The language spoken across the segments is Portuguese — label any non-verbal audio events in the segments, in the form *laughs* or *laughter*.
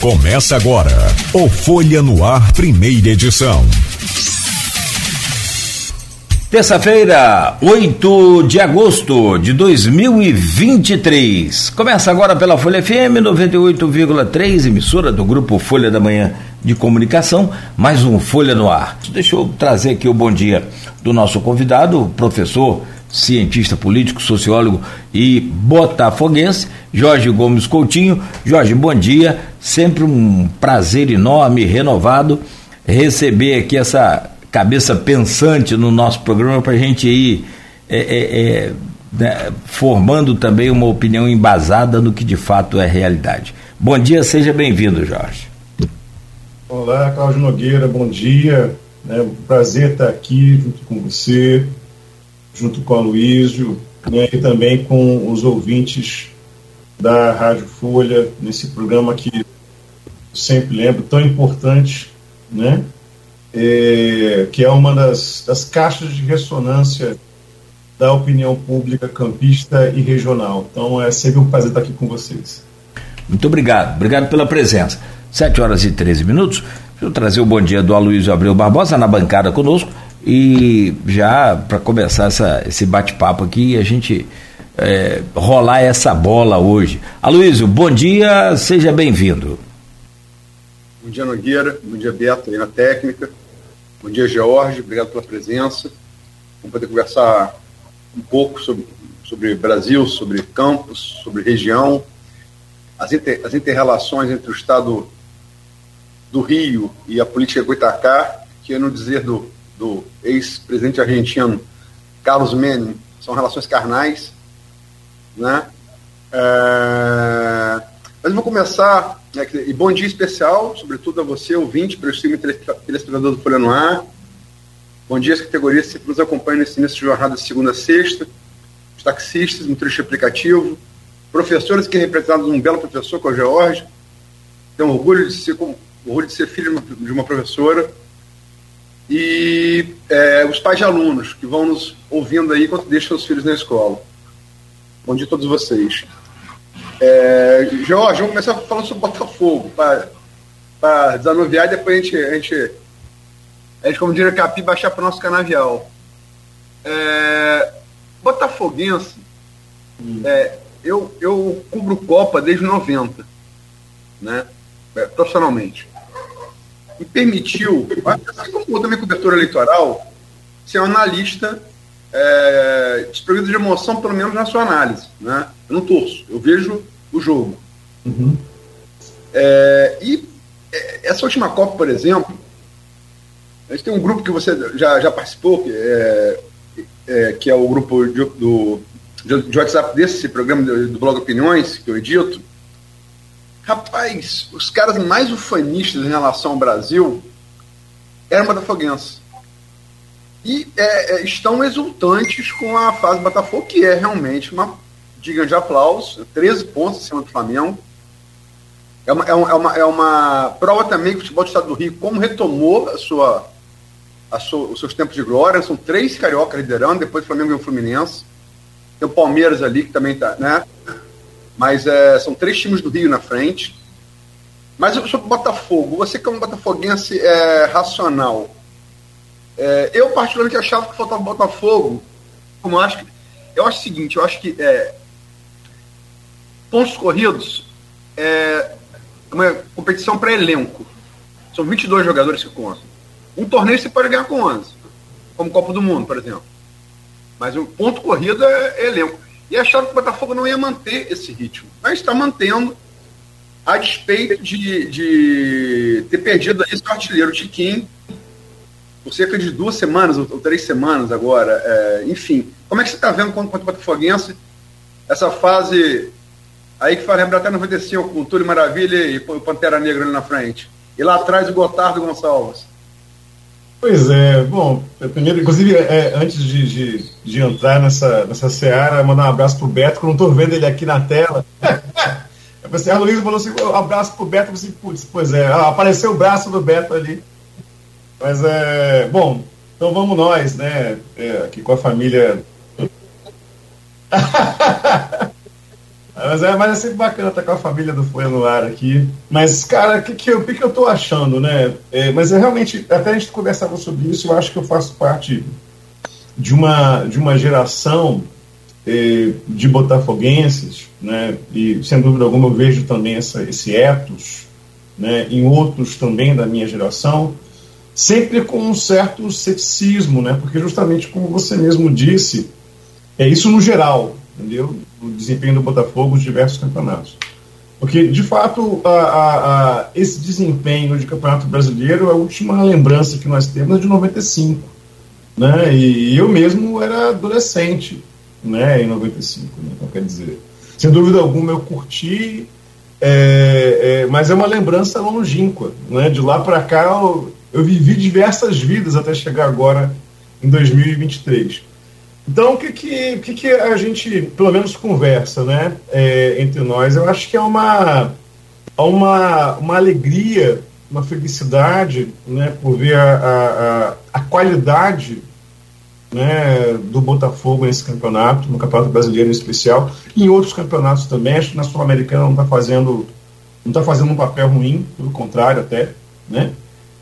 Começa agora o Folha no Ar, primeira edição. Terça-feira, 8 de agosto de 2023. Começa agora pela Folha FM 98,3, emissora do grupo Folha da Manhã de Comunicação, mais um Folha no Ar. Deixa eu trazer aqui o bom dia do nosso convidado, o professor cientista político, sociólogo e botafoguense, Jorge Gomes Coutinho. Jorge, bom dia. Sempre um prazer enorme, renovado, receber aqui essa cabeça pensante no nosso programa para a gente ir é, é, é, né, formando também uma opinião embasada no que de fato é realidade. Bom dia, seja bem-vindo, Jorge. Olá, Cláudio Nogueira, bom dia. É um prazer estar aqui junto com você, junto com a Luísio, né, e também com os ouvintes da Rádio Folha, nesse programa que sempre lembro, tão importante, né, é, que é uma das, das caixas de ressonância da opinião pública campista e regional. Então é sempre um prazer estar aqui com vocês. Muito obrigado, obrigado pela presença. 7 horas e 13 minutos. Deixa eu trazer o bom dia do Aloysio Abreu Barbosa na bancada conosco. E já para começar essa, esse bate-papo aqui, a gente é, rolar essa bola hoje. Aloysio, bom dia, seja bem-vindo. Bom dia, Nogueira. Bom dia, Beto, aí na técnica. Bom dia, George. Obrigado pela presença. Vamos poder conversar um pouco sobre, sobre Brasil, sobre campos, sobre região, as, inter, as inter-relações entre o Estado do Rio e a política Goitacá, que no dizer do do ex-presidente argentino Carlos Menem são relações carnais, né? É... Mas vou começar, e bom dia especial, sobretudo a você, ouvinte, prestígio telespectador do Folha no Ar. Bom dia às categorias que nos acompanham nesse início de jornada de segunda a sexta, os taxistas, motorista aplicativo, professores que representados um belo professor, que é o George. Tenho orgulho de ser, orgulho de ser filho de uma professora e é, os pais de alunos que vão nos ouvindo aí enquanto deixam os filhos na escola. Bom dia a todos vocês. É, Jorge, vamos começar falando sobre Botafogo, para desanuviar e depois a gente, a gente, a gente como diria Capi, baixar para o nosso canavial. É, Botafoguense, hum. é, eu, eu cubro Copa desde 90, né, é, profissionalmente e permitiu, assim como minha cobertura eleitoral, ser um analista é, desprovido de emoção, pelo menos na sua análise. Né? Eu não torço, eu vejo o jogo. Uhum. É, e é, essa última Copa, por exemplo, a gente tem um grupo que você já, já participou, que é, é que é o grupo de, do, de WhatsApp desse programa do, do blog Opiniões, que eu edito, Rapaz, os caras mais ufanistas em relação ao Brasil eram botafoguenses. E é, é, estão exultantes com a fase Botafogo, que é realmente uma diga de aplauso, 13 pontos acima do Flamengo. É uma, é é uma, é uma prova também que o futebol do Estado do Rio, como retomou a sua, a sua, os seus tempos de glória, são três cariocas liderando, depois o Flamengo e o Fluminense. Tem o Palmeiras ali, que também está, né? Mas é, são três times do Rio na frente. Mas sobre o Botafogo, você que é um botafoguense é, racional, é, eu particularmente achava que faltava Botafogo, como eu acho que, eu acho o seguinte, eu acho que é, pontos corridos é uma competição para elenco. São 22 jogadores que contam. Um torneio você pode ganhar com 11, como Copa do Mundo, por exemplo. Mas o ponto corrido é, é elenco e acharam que o Botafogo não ia manter esse ritmo. Mas está mantendo, a despeito de, de ter perdido seu artilheiro Tiquinho por cerca de duas semanas ou, três semanas agora. É, enfim, como é que você está vendo quanto o Botafoguense essa fase aí que faz lembrar até 95 com Túlio Maravilha e o Pantera Negra ali na frente. E lá atrás o Gotardo Gonçalves. Pois é, bom, primeiro, inclusive, é, antes de, de, de, entrar nessa, nessa seara, mandar um abraço pro Beto, que eu não estou vendo ele aqui na tela. *laughs* eu a Luísa falou assim, um abraço pro Beto, pensei, putz, pois é, apareceu o braço do Beto ali. Mas é, bom, então vamos nós, né, é, aqui com a família. *laughs* Mas é, mas é sempre bacana estar com a família do Folha no ar aqui. Mas, cara, o que, que, eu, que, que eu tô achando, né? É, mas é realmente, até a gente conversava sobre isso, eu acho que eu faço parte de uma, de uma geração é, de botafoguenses, né? E sem dúvida alguma eu vejo também essa, esse ethos, né? Em outros também da minha geração, sempre com um certo ceticismo, né? Porque justamente como você mesmo disse, é isso no geral, entendeu? O desempenho do Botafogo nos diversos campeonatos. Porque, de fato, a, a, a, esse desempenho de campeonato brasileiro, a última lembrança que nós temos é de 95. Né? E eu mesmo era adolescente né, em 95. Né? Então, quer dizer, sem dúvida alguma eu curti, é, é, mas é uma lembrança longínqua. Né? De lá para cá eu, eu vivi diversas vidas até chegar agora em 2023. Então, o que, que, que, que a gente, pelo menos, conversa né, é, entre nós? Eu acho que é uma, uma, uma alegria, uma felicidade né, por ver a, a, a qualidade né, do Botafogo nesse campeonato, no Campeonato Brasileiro em especial, e em outros campeonatos também. Acho que na Sul-Americana não está fazendo, não tá fazendo um papel ruim, pelo contrário, até. Né?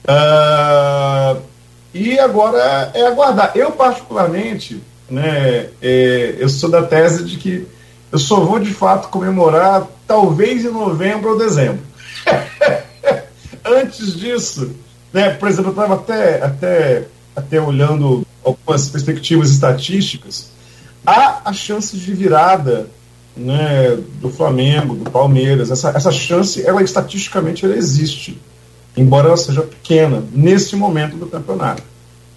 Uh, e agora é aguardar. Eu, particularmente, né, é, eu sou da tese de que eu só vou de fato comemorar talvez em novembro ou dezembro. *laughs* Antes disso, né, por exemplo, eu estava até, até, até olhando algumas perspectivas estatísticas, há a chance de virada né, do Flamengo, do Palmeiras. Essa, essa chance, ela estatisticamente ela existe, embora ela seja pequena nesse momento do campeonato.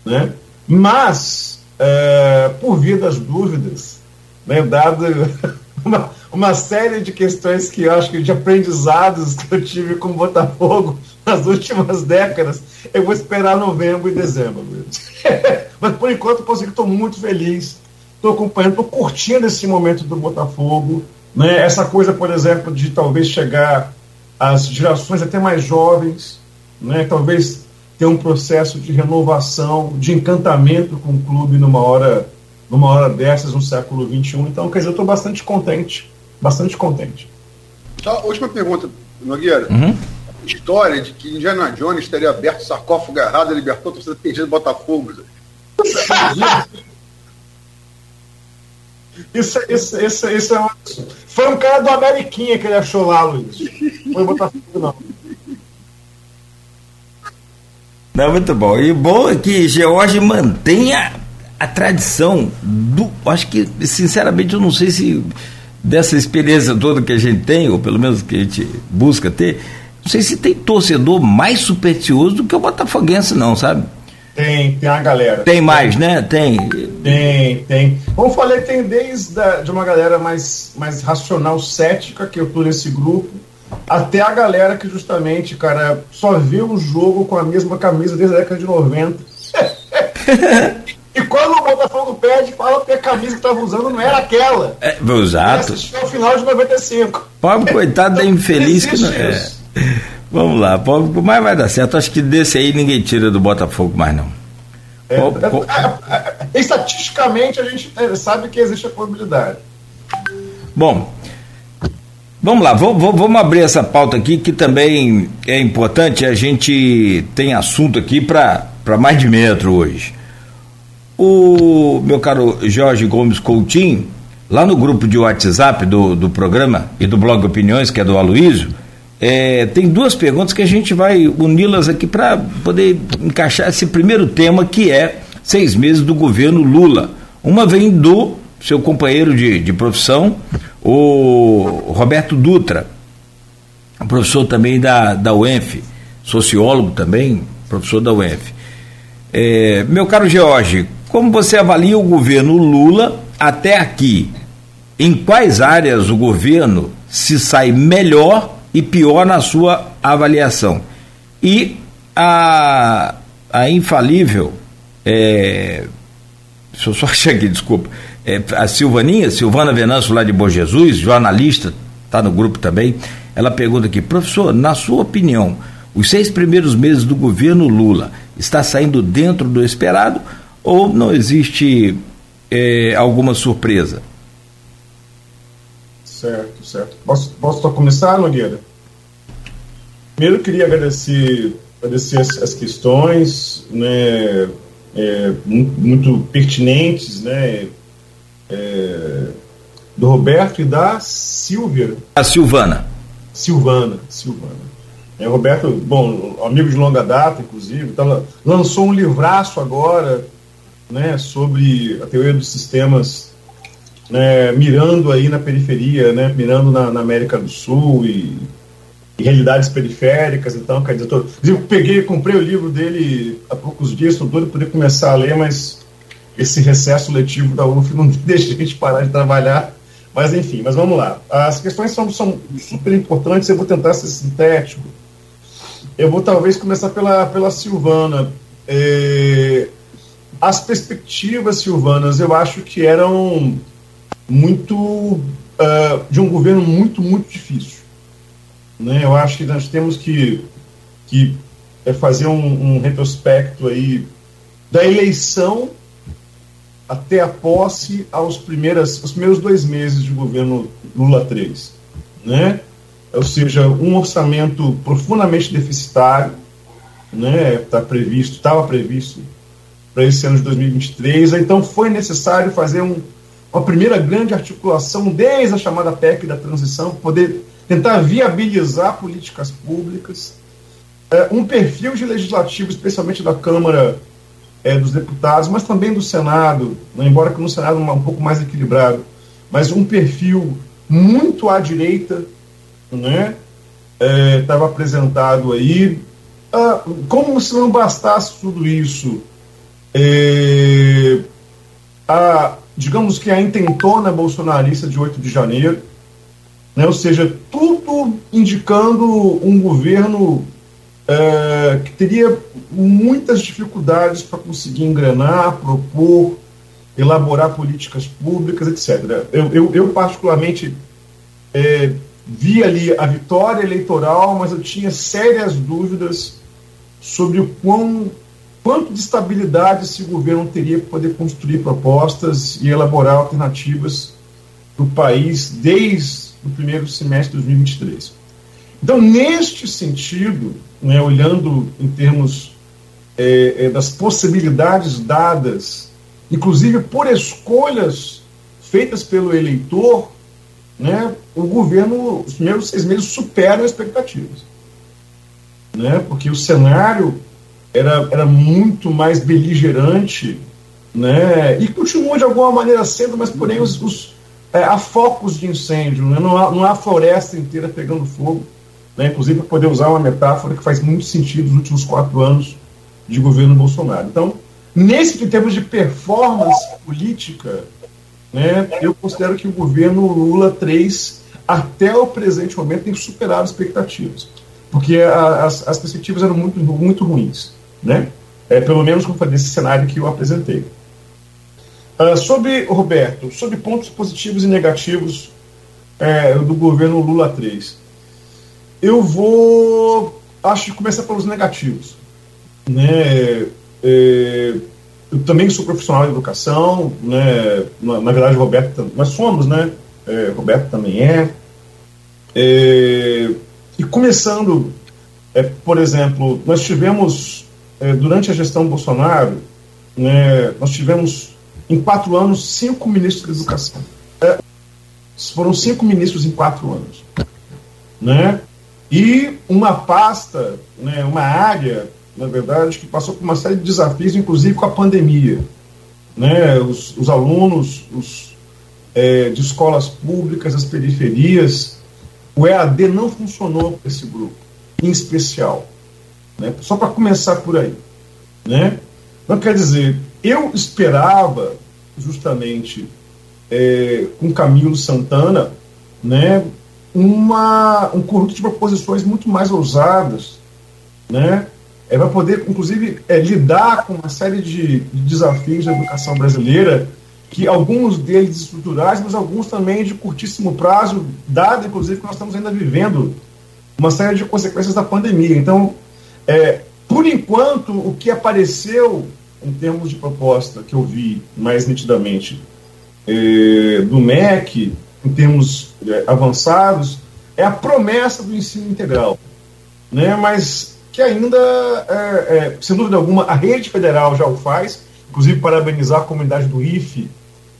Né? Mas é, por via das dúvidas, né, dado *laughs* uma, uma série de questões que eu acho que de aprendizados que eu tive com o Botafogo *laughs* nas últimas décadas, eu vou esperar novembro e dezembro. *laughs* Mas por enquanto eu estou muito feliz, estou acompanhando, estou curtindo esse momento do Botafogo. Né? Essa coisa, por exemplo, de talvez chegar às gerações até mais jovens, né? talvez ter um processo de renovação, de encantamento com o clube numa hora, numa hora dessas, no século XXI. Então, quer dizer, eu estou bastante contente, bastante contente. Só última pergunta, Nogueira. Uhum. História de que Indiana Jones teria aberto sarcófago errado e libertou a torcida perdida do Botafogo. Isso, isso, isso, isso é Foi um cara do Ameriquinha que ele achou lá, Luiz. Foi Botafogo, não. Não, muito bom. E bom é que George mantenha a tradição do. Acho que, sinceramente, eu não sei se dessa experiência toda que a gente tem, ou pelo menos que a gente busca ter, não sei se tem torcedor mais supersticioso do que o Botafoguense, não, sabe? Tem, tem a galera. Tem mais, né? Tem. Tem, tem. Como eu falei, tem desde a, de uma galera mais, mais racional, cética, que eu tô nesse grupo, até a galera que justamente, cara, só vê o jogo com a mesma camisa desde a década de 90. *laughs* e quando o Botafogo perde, fala que a camisa que estava usando não era aquela. É, exato. Assistiu ao final de 95. Pobre coitado da infeliz que não é. *laughs* Vamos lá, pobre, mas vai dar certo. Acho que desse aí ninguém tira do Botafogo mais não. É, é, é, é estatisticamente a gente sabe que existe a probabilidade. Bom, Vamos lá, vamos, abrir essa pauta aqui que também é importante. A gente tem assunto aqui para mais de metro hoje. O meu caro Jorge Gomes Coutinho, lá no grupo de WhatsApp do, do programa e do blog Opiniões, que é do Aloísio, é, tem duas perguntas que a gente vai uni-las aqui para poder encaixar esse primeiro tema que é seis meses do governo Lula. Uma vem do seu companheiro de, de profissão, o Roberto Dutra, professor também da, da UENF, sociólogo também, professor da UENF. É, meu caro George, como você avalia o governo Lula até aqui? Em quais áreas o governo se sai melhor e pior na sua avaliação? E a, a infalível, é, deixa eu só *laughs* achar aqui, desculpa, é, a Silvaninha, Silvana Venâncio lá de Bom Jesus, jornalista, está no grupo também, ela pergunta aqui, professor, na sua opinião, os seis primeiros meses do governo Lula está saindo dentro do esperado ou não existe é, alguma surpresa? Certo, certo. Posso, posso começar, Nogueira? Primeiro, queria agradecer, agradecer as, as questões, né, é, muito, pertinentes, né, é, do Roberto e da Silvia. A Silvana. Silvana, Silvana. É, Roberto, bom, amigo de longa data, inclusive, tá, lançou um livraço agora, né, sobre a teoria dos sistemas, né, mirando aí na periferia, né, mirando na, na América do Sul e, e, realidades periféricas, então, quer dizer, tô, eu peguei, comprei o livro dele há poucos dias, estou doido para poder começar a ler, mas esse recesso letivo da UF não *laughs* deixa a gente parar de trabalhar, mas enfim, mas vamos lá. As questões são, são super importantes, eu vou tentar ser sintético. Eu vou talvez começar pela, pela Silvana. É, as perspectivas silvanas eu acho que eram muito uh, de um governo muito muito difícil né eu acho que nós temos que que é fazer um, um retrospecto aí da eleição até a posse aos primeiras os primeiros dois meses de governo Lula 3 né? Ou seja um orçamento profundamente deficitário né? Está previsto estava previsto para esse ano de 2023. Então foi necessário fazer um, uma primeira grande articulação desde a chamada PEC da transição, poder tentar viabilizar políticas públicas, é, um perfil de legislativo, especialmente da Câmara é, dos Deputados, mas também do Senado, né, embora que no Senado um, um pouco mais equilibrado, mas um perfil muito à direita, né, estava é, apresentado aí. Ah, como se não bastasse tudo isso, é, a, digamos que a intentona bolsonarista de 8 de janeiro, né, ou seja, tudo indicando um governo é, que teria muitas dificuldades para conseguir engrenar, propor, elaborar políticas públicas, etc. Eu, eu, eu particularmente, é, vi ali a vitória eleitoral, mas eu tinha sérias dúvidas sobre o quão quanto de estabilidade esse governo teria para poder construir propostas e elaborar alternativas para o país desde o primeiro semestre de 2023. Então, neste sentido, né, olhando em termos é, é, das possibilidades dadas, inclusive por escolhas feitas pelo eleitor, né, o governo, os primeiros seis meses superam expectativas. Né, porque o cenário era, era muito mais beligerante, né? E continua de alguma maneira sendo, mas porém os, os é, há focos de incêndio, né? não, há, não há floresta inteira pegando fogo. Né? Inclusive, para poder usar uma metáfora que faz muito sentido nos últimos quatro anos de governo Bolsonaro. Então, nesse termos de performance política, né, eu considero que o governo Lula 3, até o presente momento, tem superado expectativas. Porque as, as perspectivas eram muito, muito ruins né? É, pelo menos nesse cenário que eu apresentei. Uh, sobre, Roberto, sobre pontos positivos e negativos é, do governo Lula 3. Eu vou, acho que começar pelos negativos. Né? É, eu também sou profissional de educação, né? na, na verdade, Roberto, nós somos, né? É, Roberto também é. é e começando, é, por exemplo, nós tivemos é, durante a gestão Bolsonaro, né, nós tivemos em quatro anos cinco ministros da educação. É, foram cinco ministros em quatro anos. Né? E uma pasta, né, uma área, na verdade, que passou por uma série de desafios, inclusive com a pandemia. Né? Os, os alunos os, é, de escolas públicas, as periferias, o EAD não funcionou para esse grupo, em especial. Né? Só para começar por aí. Né? Então, quer dizer, eu esperava justamente é, com Camilo Santana né, uma, um conjunto de proposições muito mais ousadas né, é, para poder, inclusive, é, lidar com uma série de, de desafios da educação brasileira, que alguns deles estruturais, mas alguns também de curtíssimo prazo, dado, inclusive, que nós estamos ainda vivendo uma série de consequências da pandemia. Então, é, por enquanto, o que apareceu em termos de proposta que eu vi mais nitidamente é, do MEC em termos é, avançados, é a promessa do ensino integral, né? mas que ainda, é, é, sem dúvida alguma, a rede federal já o faz, inclusive parabenizar a comunidade do IFE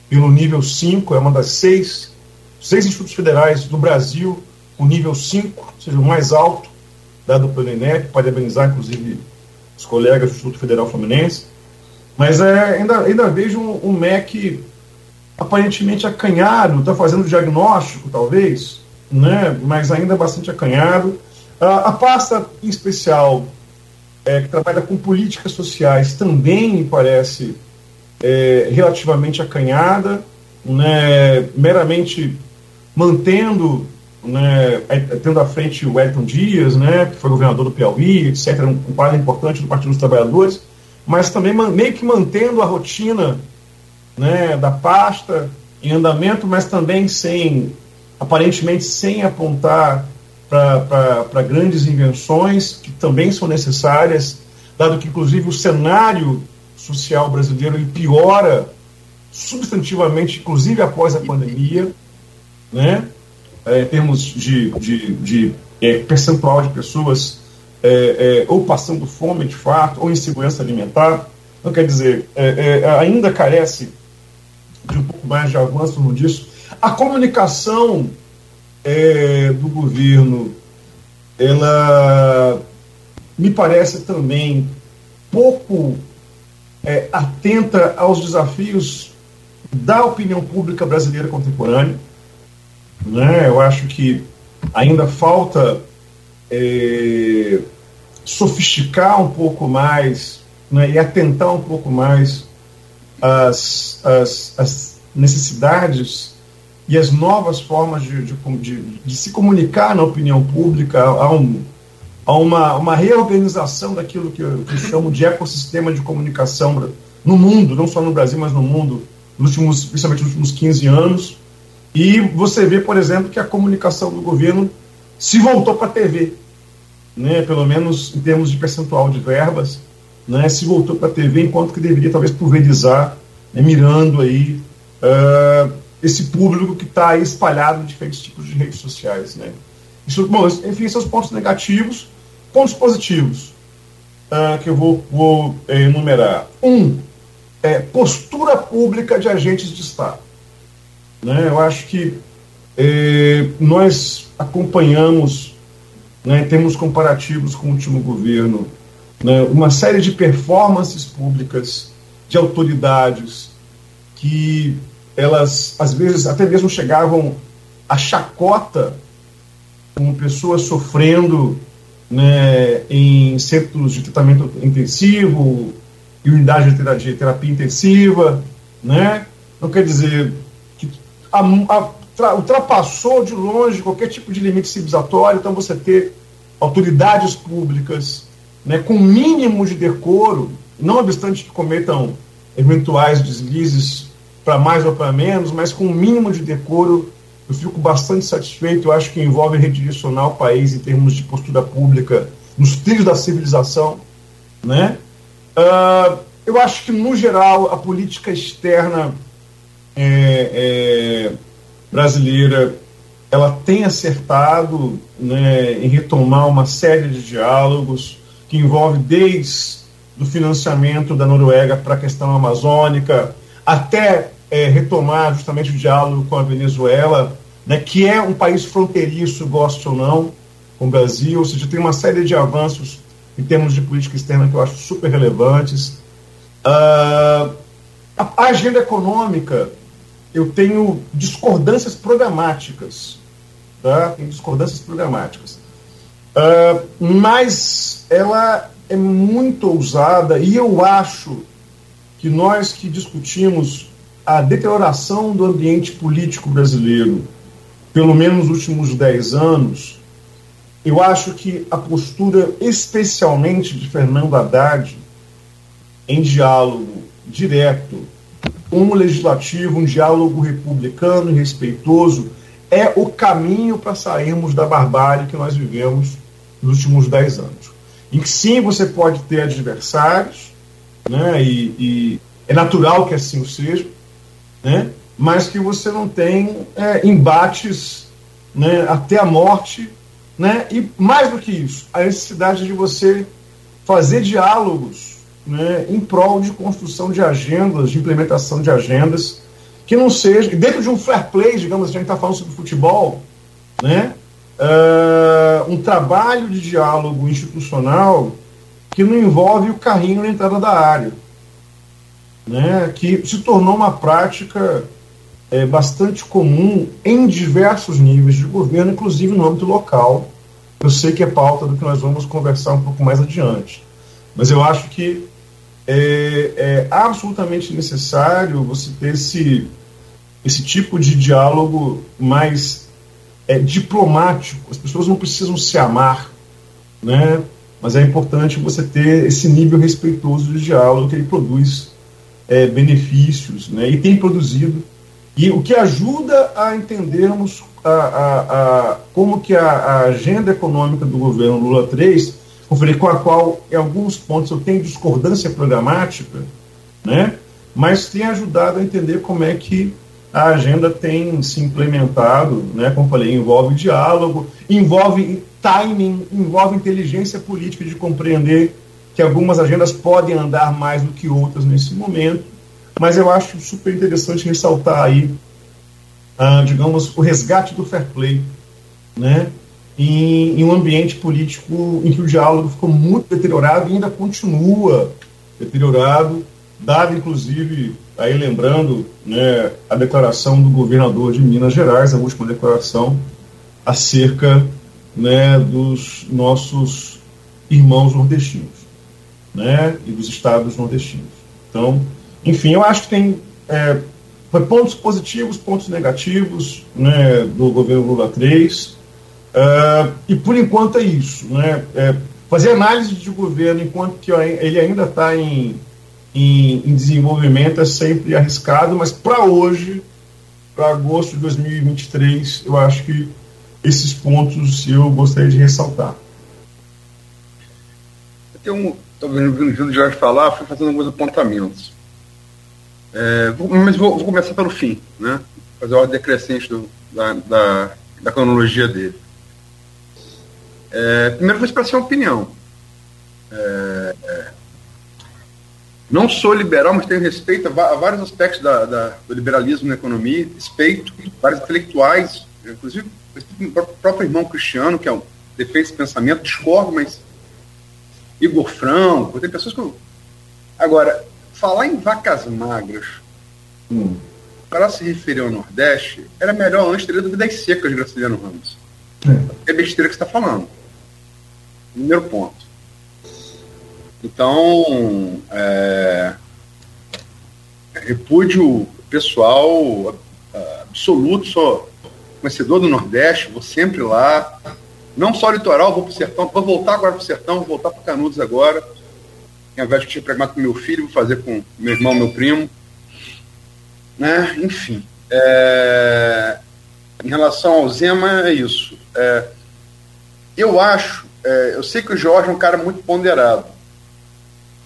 pelo nível 5, é uma das seis, seis institutos federais do Brasil com nível 5, ou seja, o mais alto dado pelo INEP, parabenizar inclusive os colegas do Instituto Federal Fluminense, mas é, ainda, ainda vejo um, um MEC aparentemente acanhado, está fazendo diagnóstico, talvez, né, mas ainda bastante acanhado. A pasta em especial, é, que trabalha com políticas sociais, também me parece é, relativamente acanhada, né, meramente mantendo, né, tendo à frente o Wellington Dias, né, que foi governador do Piauí, etc., um quadro importante do Partido dos Trabalhadores, mas também meio que mantendo a rotina né, da pasta em andamento, mas também sem, aparentemente, sem apontar para grandes invenções que também são necessárias, dado que, inclusive, o cenário social brasileiro ele piora substantivamente, inclusive após a pandemia, né? É, em termos de, de, de é, percentual de pessoas é, é ou passando fome de fato, ou insegurança alimentar. Então, quer dizer, é, é, ainda carece de um pouco mais de avanço disso. A comunicação do governo, ela me parece também pouco é, atenta aos desafios da opinião pública brasileira contemporânea. Né? Eu acho que ainda falta é, sofisticar um pouco mais né, e atentar um pouco mais as, as, as necessidades e as novas formas de, de, de, de, se comunicar na opinião pública. Há um, a uma, uma reorganização daquilo que eu, que eu chamo de ecossistema de comunicação no mundo, não só no Brasil, mas no mundo, nos últimos, principalmente nos últimos 15 anos. E você vê, por exemplo, que a comunicação do governo se voltou para a TV, né, pelo menos em termos de percentual de verbas, né, se voltou para a TV, enquanto que deveria talvez pulverizar, né, mirando aí uh, esse público que está espalhado em diferentes tipos de redes sociais. Né. Isso, bom, enfim, são os pontos negativos. Pontos positivos uh, que eu vou, vou eh, enumerar. Um, é postura pública de agentes de Estado. Né? Eu acho que nós acompanhamos, né, temos comparativos com o último governo, né, uma série de performances públicas de autoridades que elas, às vezes, até mesmo chegavam a chacota com pessoas sofrendo né, em centros de tratamento intensivo e unidade de terapia intensiva, né? Não quer dizer que a, a, ultrapassou de longe qualquer tipo de limite civilizatório, então você ter autoridades públicas né, com mínimo de decoro, não obstante que cometam eventuais deslizes para mais ou para menos, mas com mínimo de decoro eu fico bastante satisfeito. Eu acho que envolve redirecionar o país em termos de postura pública nos trilhos da civilização. Né? Uh, eu acho que, no geral, a política externa é, é, brasileira ela tem acertado né, em retomar uma série de diálogos que envolve desde do financiamento da Noruega para a questão amazônica até é, retomar justamente o diálogo com a Venezuela né, que é um país fronteiriço, goste ou não, com o Brasil, ou seja, tem uma série de avanços em termos de política externa que eu acho super relevantes. Uh, a, a agenda econômica, eu tenho discordâncias programáticas, tá? Tem discordâncias programáticas. Uh, mas ela é muito ousada e eu acho que nós que discutimos a deterioração do ambiente político brasileiro, pelo menos nos últimos dez anos, eu acho que a postura, especialmente de Fernando Haddad, em diálogo direto com o legislativo, um diálogo republicano e respeitoso, é o caminho para sairmos da barbárie que nós vivemos nos últimos dez anos. Em que sim, você pode ter adversários, né, e, e é natural que assim o seja, né, mas que você não tem é, embates né, até a morte, né, e mais do que isso, a necessidade de você fazer diálogos né, em prol de construção de agendas, de implementação de agendas, que não seja, dentro de um fair play, digamos, a gente está falando sobre futebol, né, uh, um trabalho de diálogo institucional que não envolve o carrinho na entrada da área, né, que se tornou uma prática é, bastante comum em diversos níveis de governo, inclusive no âmbito local. Eu sei que é pauta do que nós vamos conversar um pouco mais adiante, mas eu acho que é, é absolutamente necessário você ter esse, esse tipo de diálogo mais é, diplomático. As pessoas não precisam se amar, né? mas é importante você ter esse nível respeitoso de diálogo que ele produz é, benefícios, né? e tem produzido e o que ajuda a entendermos a, a, a como que a, a, agenda econômica do governo Lula 3, com a qual em alguns pontos eu tenho discordância programática, né? mas tem ajudado a entender como é que a agenda tem se implementado, né? como falei, envolve diálogo, envolve timing, envolve inteligência política de compreender que algumas agendas podem andar mais do que outras nesse momento, mas eu acho super interessante ressaltar aí, ah, digamos, o resgate do fair play, né? Em, em, um ambiente político em que o diálogo ficou muito deteriorado e ainda continua deteriorado, dado inclusive, aí lembrando, né, a declaração do governador de Minas Gerais, a última declaração, acerca né, dos nossos irmãos nordestinos né, e dos estados nordestinos. Então, enfim, eu acho que tem é, pontos positivos, pontos negativos né, do governo Lula 3. Uh, e por enquanto é isso. Né? É, fazer análise de governo enquanto que ele ainda está em, em, em, desenvolvimento é sempre arriscado, mas para hoje, para agosto de 2023, eu acho que esses pontos eu gostaria de ressaltar. Eu tenho, estou vendo o Jorge falar, fui fazendo alguns apontamentos. É, mas vou, vou, começar pelo fim, né? Fazer a ordem decrescente do, da, da, da, cronologia dele. É, primeiro vou expressar uma opinião. É, é, não sou liberal, mas tenho respeito a, vários aspectos da, da, do liberalismo na economia, respeito vários intelectuais, inclusive o próprio irmão Cristiano, que é um defeito esse pensamento, discordo, mas Igor Franco, tem pessoas que eu... Agora, falar em vacas magras hum. para se referir ao Nordeste, era melhor antes ter dúvidas secas, Graciliano Ramos. É. é besteira que você está falando. Primeiro ponto. Então, é, repúdio pessoal absoluto, sou conhecedor do Nordeste, vou sempre lá. Não só litoral, vou para o sertão, vou voltar agora para o sertão, vou voltar para Canudos agora ao invés de tinha pregado com meu filho, vou fazer com meu irmão, meu primo. Né? Enfim. É... Em relação ao Zema, é isso. É... Eu acho, é... eu sei que o Jorge é um cara muito ponderado.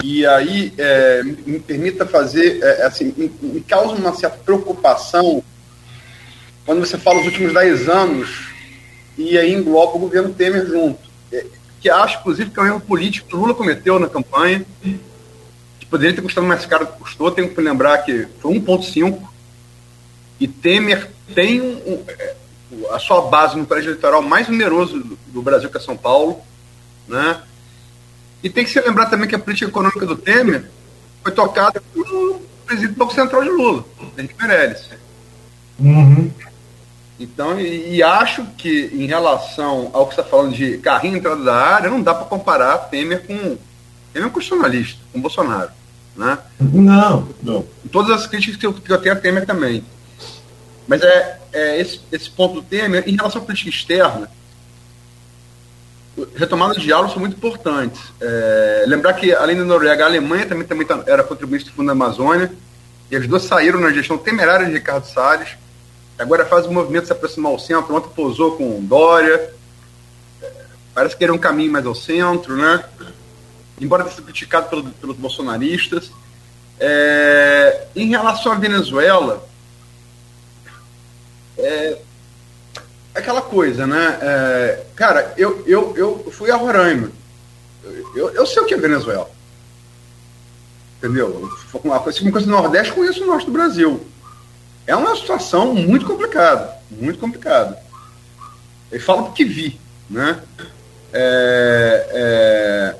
E aí é, me permita fazer, é, assim, me, me causa uma certa preocupação quando você fala os últimos 10 anos e aí engloba o governo Temer junto que acho, inclusive, que é um erro político que o Lula cometeu na campanha, que poderia ter custado mais caro do que custou. Tenho que lembrar que foi 1,5 e Temer tem um, é, a sua base no prédio eleitoral mais numeroso do, do Brasil, que é São Paulo. Né? E tem que se lembrar também que a política econômica do Temer foi tocada pelo presidente do Banco Central de Lula, Henrique Meirelles. Uhum. Então, e, e, acho que em relação ao que você está falando de carrinho entrada da área, não dá para comparar Temer com. Temer é um constitucionalista, com Bolsonaro. Né? Não, não. Todas as críticas que eu, que eu tenho a Temer também. Mas é, é esse, esse ponto do Temer, em relação à política externa, retomada de diálogo são muito importantes. É, lembrar que, além da Noruega, a Alemanha também, também tá, era contribuinte do Fundo da Amazônia, e as duas saíram na gestão temerária de Ricardo Salles Agora faz o movimento se aproximar ao centro. Ontem pousou com Dória. Parece que era um caminho mais ao centro, né? Embora tenha sido criticado pelo, pelos bolsonaristas. É, em relação à Venezuela, é, aquela coisa, né? É, cara, eu, eu, eu fui a Roraima. Eu, eu sei o que é Venezuela. Entendeu? Se me conheço no Nordeste, conheço o Norte do Brasil. É uma situação muito complicada. Muito complicada. Eu falo porque vi. Né? É, é,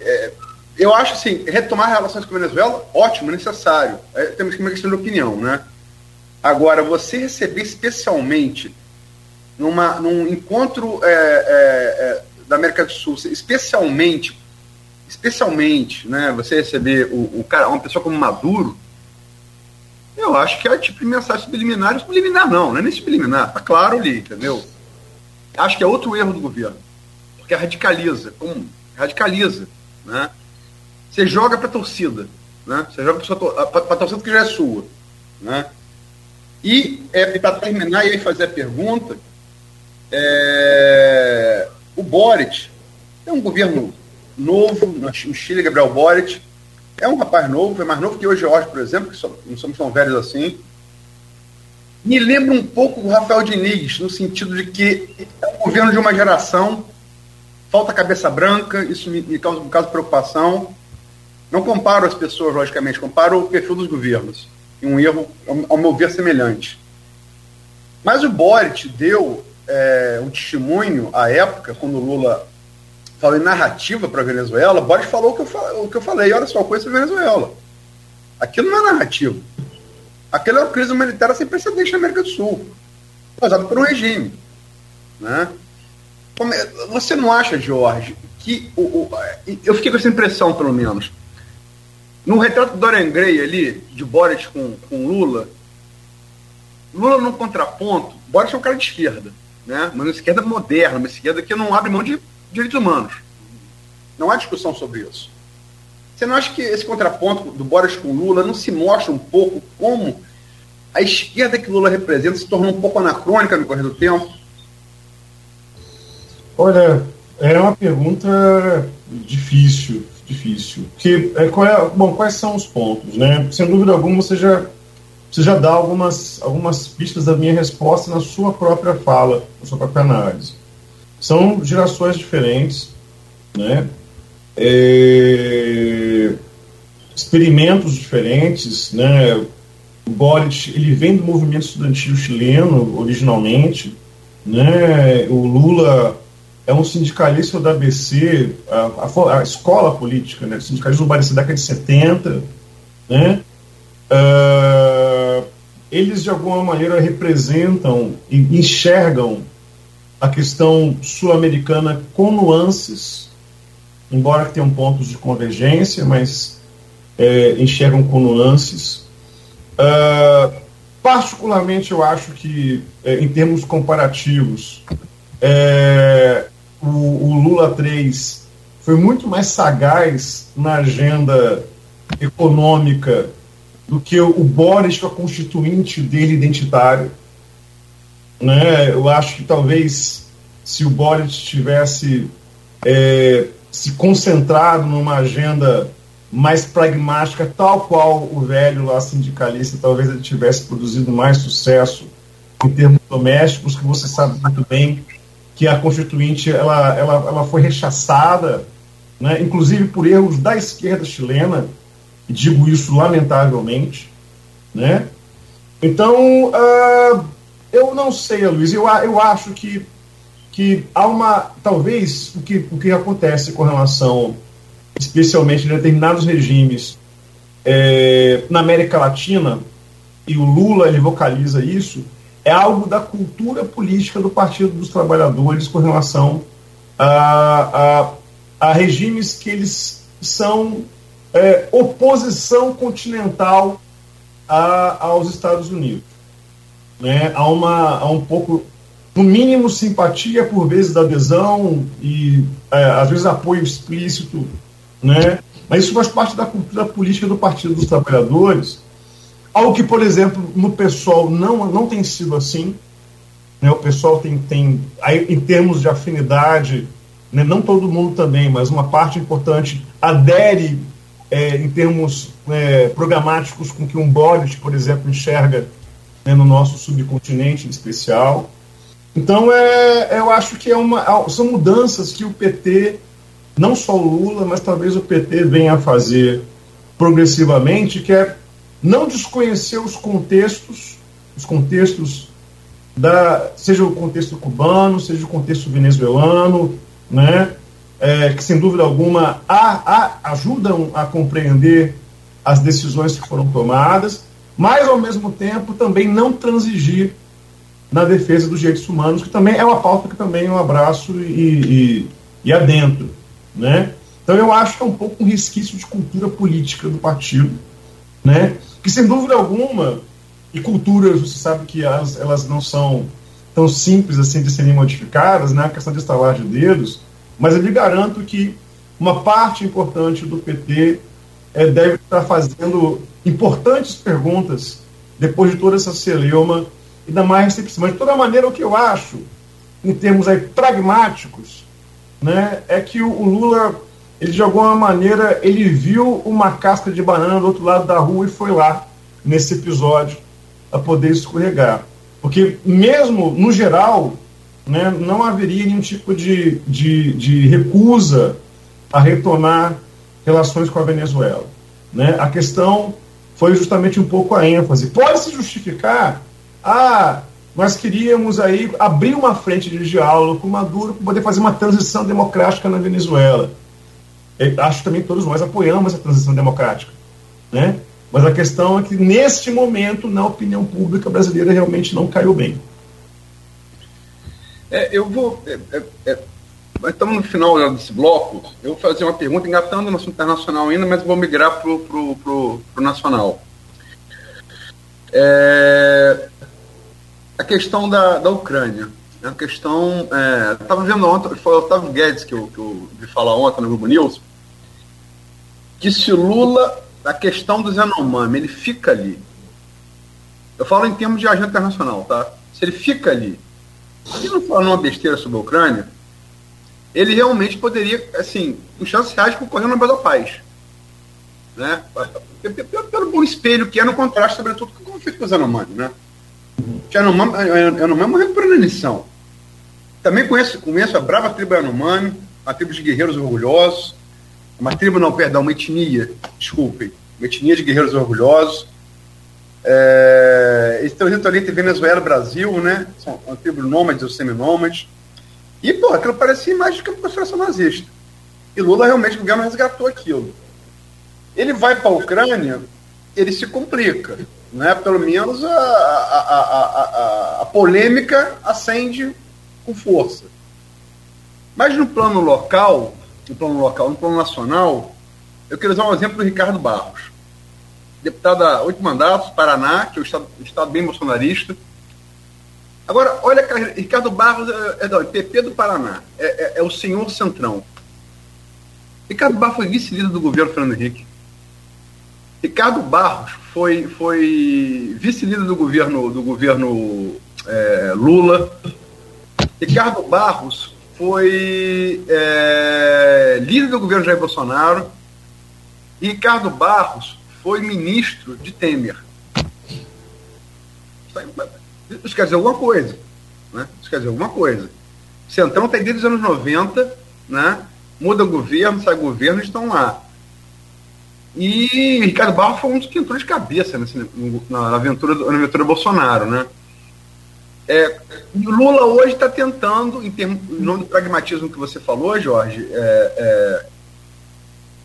é, eu acho assim, retomar relações com a Venezuela, ótimo, necessário. É, temos que uma questão de opinião, né? Agora, você receber especialmente numa, num encontro é, é, é, da América do Sul, especialmente, especialmente, né, você receber o, o cara, uma pessoa como Maduro, eu acho que é tipo mensagem subliminar, subliminar não, não é nem subliminar, tá claro ali, entendeu? Acho que é outro erro do governo, porque radicaliza, como radicaliza, né? Você joga para torcida, né? Você joga para torcida que já é sua, né? E é, para terminar e aí fazer a pergunta, é, o Boric é um governo novo, no Chile, Gabriel Boric, é um rapaz novo, é mais novo que hoje Jorge, por exemplo, que não somos tão velhos assim. Me lembra um pouco do Rafael Diniz, no sentido de que é um governo de uma geração, falta cabeça branca, isso me, me causa um bocado de preocupação. Não comparo as pessoas, logicamente, comparo o perfil dos governos. E um erro, ao meu ver, semelhante. Mas o Boric deu é, um testemunho à época, quando Lula falou em narrativa para a Venezuela, Boris falou o que, eu, o que eu falei, olha só, coisa da Venezuela. Aquilo não é narrativa. Aquilo é uma crise humanitária sem precedente na América do Sul, causada por um regime. Né? Você não acha, Jorge, que. O, o, eu fiquei com essa impressão, pelo menos. No retrato do Dorian Gray ali, de Boris com, com Lula, Lula no contraponto, Boris é um cara de esquerda né? uma esquerda moderna, uma esquerda que não abre mão de direitos humanos. Não há discussão sobre isso. Você não acha que esse contraponto do Boris com Lula não se mostra um pouco como a esquerda que Lula representa se tornou um pouco anacrônica no correr do tempo? Olha, é uma pergunta difícil, difícil. Que, é, qual é, bom, quais são os pontos, né? Sem dúvida alguma, você já você já dá algumas, algumas pistas da minha resposta na sua própria fala, na sua própria análise. São gerações diferentes, né? É, experimentos diferentes, né? O Boric, ele vem do movimento estudantil chileno, originalmente, né? O Lula é um sindicalista da ABC, a, a, a escola política, né? Sindicalismo da década de 70, né? Uh, eles de alguma maneira representam e enxergam a questão sul-americana com nuances, embora tenham pontos de convergência, mas é, enxergam com nuances. Uh, particularmente, eu acho que, é, em termos comparativos, é, o, o Lula 3 foi muito mais sagaz na agenda econômica do que o Boris com a constituinte dele identitário. Né? Eu acho que talvez se o Boris tivesse é, se concentrado numa agenda mais pragmática, tal qual o velho lá sindicalista, talvez ele tivesse produzido mais sucesso em termos domésticos, que você sabe muito bem que a constituinte ela, ela, ela foi rechaçada, né, inclusive por erros da esquerda chilena, digo isso lamentavelmente, né? Então, uh, eu não sei, Luiz, eu, eu acho que, que há uma, talvez, o que, o que acontece com relação, especialmente em determinados regimes é, na América Latina, e o Lula ele vocaliza isso, é algo da cultura política do Partido dos Trabalhadores com relação a, a, a regimes que eles são é, oposição continental a, aos Estados Unidos. Né? Há, uma, há um pouco, no mínimo, simpatia por vezes adesão e é, às vezes apoio explícito, né? mas isso faz parte da cultura política do Partido dos Trabalhadores, algo que, por exemplo, no pessoal não, não tem sido assim. Né? O pessoal tem, tem aí, em termos de afinidade, né? não todo mundo também, mas uma parte importante adere é, em termos é, programáticos com que um Boris, por exemplo, enxerga né, no nosso subcontinente em especial. Então, é, eu acho que é uma, são mudanças que o PT, não só o Lula, mas talvez o PT venha a fazer progressivamente, que é não desconhecer os contextos, os contextos da, seja o contexto cubano, seja o contexto venezuelano, né, é, que sem dúvida alguma a, a, ajudam a compreender as decisões que foram tomadas, mas ao mesmo tempo também não transigir na defesa dos direitos humanos, que também é uma pauta que também eu abraço e, e, e adentro. Né? Então eu acho que é um pouco um resquício de cultura política do partido, né? que sem dúvida alguma, e culturas, você sabe que elas, elas não são tão simples assim de serem modificadas, né? a questão de estalar de dedos, mas eu lhe garanto que uma parte importante do PT é, deve estar fazendo importantes perguntas depois de toda essa celeuma e da mais. Mas, de toda maneira, o que eu acho, em termos aí pragmáticos, né, é que o, o Lula, ele de alguma maneira, ele viu uma casca de banana do outro lado da rua e foi lá, nesse episódio, a poder escorregar. Porque, mesmo no geral, né, não haveria nenhum tipo de, de, de recusa a retornar relações com a Venezuela. Né? A questão foi justamente um pouco a ênfase. Pode se justificar ah, nós queríamos aí abrir uma frente de diálogo com Maduro para poder fazer uma transição democrática na Venezuela. Eu acho que também todos nós apoiamos a transição democrática. Né? Mas a questão é que, neste momento, na opinião pública brasileira, realmente não caiu bem. É, eu vou. É, é, é estamos no final desse bloco. Eu vou fazer uma pergunta, engatando no assunto internacional ainda, mas vou migrar para o nacional. É, a questão da, da Ucrânia. A questão. Estava vendo ontem, foi o Otávio Guedes que eu, que eu vi falar ontem no Globo News, que se Lula, a questão do Yanomami, ele fica ali. Eu falo em termos de agente internacional, tá? Se ele fica ali, se não falar uma besteira sobre a Ucrânia, ele realmente poderia, assim, com chances reais, concorrer no Nobel da Paz. Né? Pelo, bom espelho que é no contraste, sobretudo, com o conflito com o Yanomami, né? Yanomami morreu por inanição. Também conheço, conheço a brava tribo Yanomami, a tribo de guerreiros orgulhosos, uma tribo, não, perdão, uma etnia, desculpem, uma etnia de guerreiros orgulhosos. É, estão ali entre Venezuela e Brasil, né? São tribo nômades ou seminômades. E, pô, aquilo parecia mais do que uma conspiração nazista. E Lula realmente, o governo resgatou aquilo. Ele vai para a Ucrânia, ele se complica né, pelo menos a, a, a, a, polêmica acende com força. Mas no plano local, no plano local, no plano nacional, eu quero usar um exemplo do Ricardo Barros. Deputado há oito mandatos, Paraná, que é um estado, um estado bem bolsonarista. Agora, olha, Ricardo Barros é, é, é PP do Paraná, é, é, é o senhor Centrão. Ricardo Barros foi vice-líder do governo Fernando Henrique. Ricardo Barros foi, foi vice-líder do governo, do governo é, Lula. Ricardo Barros foi é, líder do governo Jair Bolsonaro. Ricardo Barros foi ministro de Temer. Isso quer dizer alguma coisa. Né? Isso quer dizer alguma coisa. Centrão tem desde os anos 90, né? muda governo, sai governo, estão lá. E Ricardo Barros foi um dos que entrou de cabeça nesse, na, aventura, na aventura Bolsonaro, né? É, Lula hoje está tentando, em, termos, em nome do pragmatismo que você falou, Jorge, está é, é,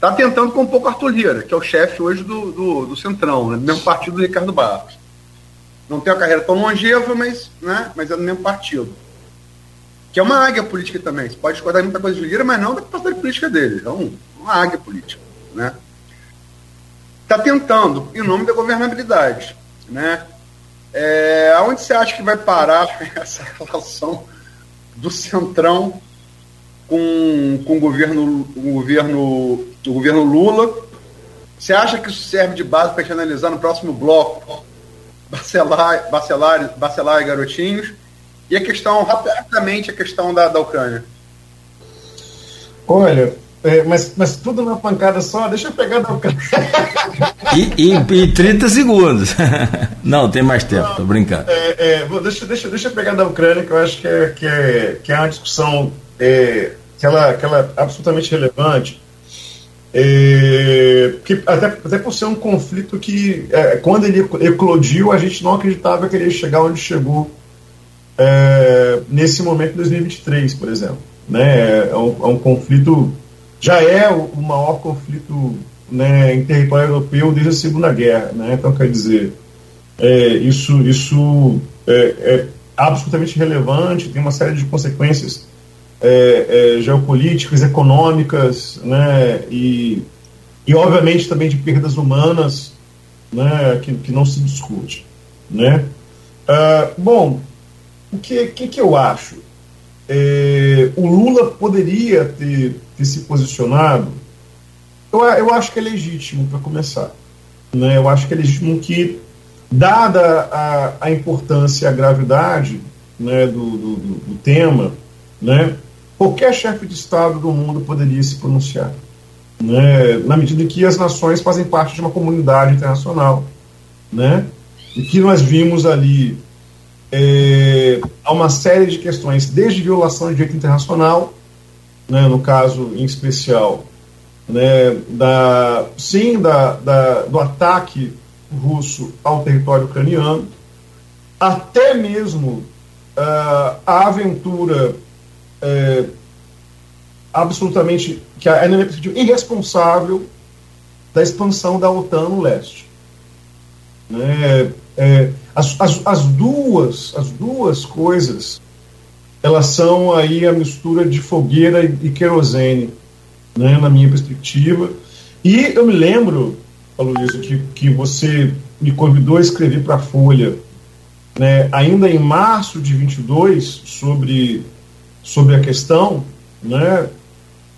tá tentando com um pouco Arthur Lira, que é o chefe hoje do, do, do Centrão, né, do mesmo partido do Ricardo Barros. Não tem uma carreira tão longeva, mas, né, mas é do mesmo partido. Que é uma águia política também. Você pode discordar muita coisa de Lira, mas não da capacidade política dele. É um, uma águia política. Né? está tentando, em nome da governabilidade. Né? É, aonde você acha que vai parar *laughs* essa relação do Centrão com, com o, governo, o, governo, o governo Lula? Você acha que isso serve de base para a gente analisar no próximo bloco Bacelar, Bacelar, Bacelar e Garotinhos? E a questão, rapidamente, a questão da, da Ucrânia. Olha, é, mas, mas tudo numa pancada só, deixa eu pegar da Ucrânia. E, e, e 30 segundos. *laughs* Não, tem mais tempo, Não, tô brincando. É, é, deixa, deixa, deixa eu pegar da Ucrânia, que eu acho que é, que é, que é uma discussão é, que, ela, que ela é absolutamente relevante. É, que até, até por ser um conflito que, é, quando ele eclodiu, a gente não acreditava que ele ia chegar onde chegou é, nesse momento de 2023, por exemplo. Né? É, um, é um conflito já é o, maior conflito né, em território europeu desde a Segunda Guerra. Né? Então, quer dizer, é, isso, isso é, é, absolutamente relevante, tem uma série de consequências é, é, geopolíticas, econômicas, né, e, e, obviamente, também de perdas humanas né, que, que não se discute. Né? Uh, bom, o que, que, que eu acho? É, o Lula poderia ter, ter se posicionado. Eu, eu acho que é legítimo, para começar. Né? Eu acho que é legítimo que, dada a, a importância e a gravidade né, do, do, do tema, né, qualquer chefe de Estado do mundo poderia se pronunciar. Né, na medida em que as nações fazem parte de uma comunidade internacional. Né, e que nós vimos ali é, uma série de questões, desde violação de direito internacional, né, no caso em especial, né, da, sim, da, da, do ataque russo ao território ucraniano, até mesmo uh, a aventura uh, absolutamente, que é, perspectiva, irresponsável da expansão da OTAN no leste. Né, é, as, as, as, duas, as duas coisas, elas são aí a mistura de fogueira e, e querosene, né, na minha perspectiva. E eu me lembro, Aloysio, que, que você me convidou a escrever para a Folha, né, ainda em março de 22, sobre, sobre a questão, né,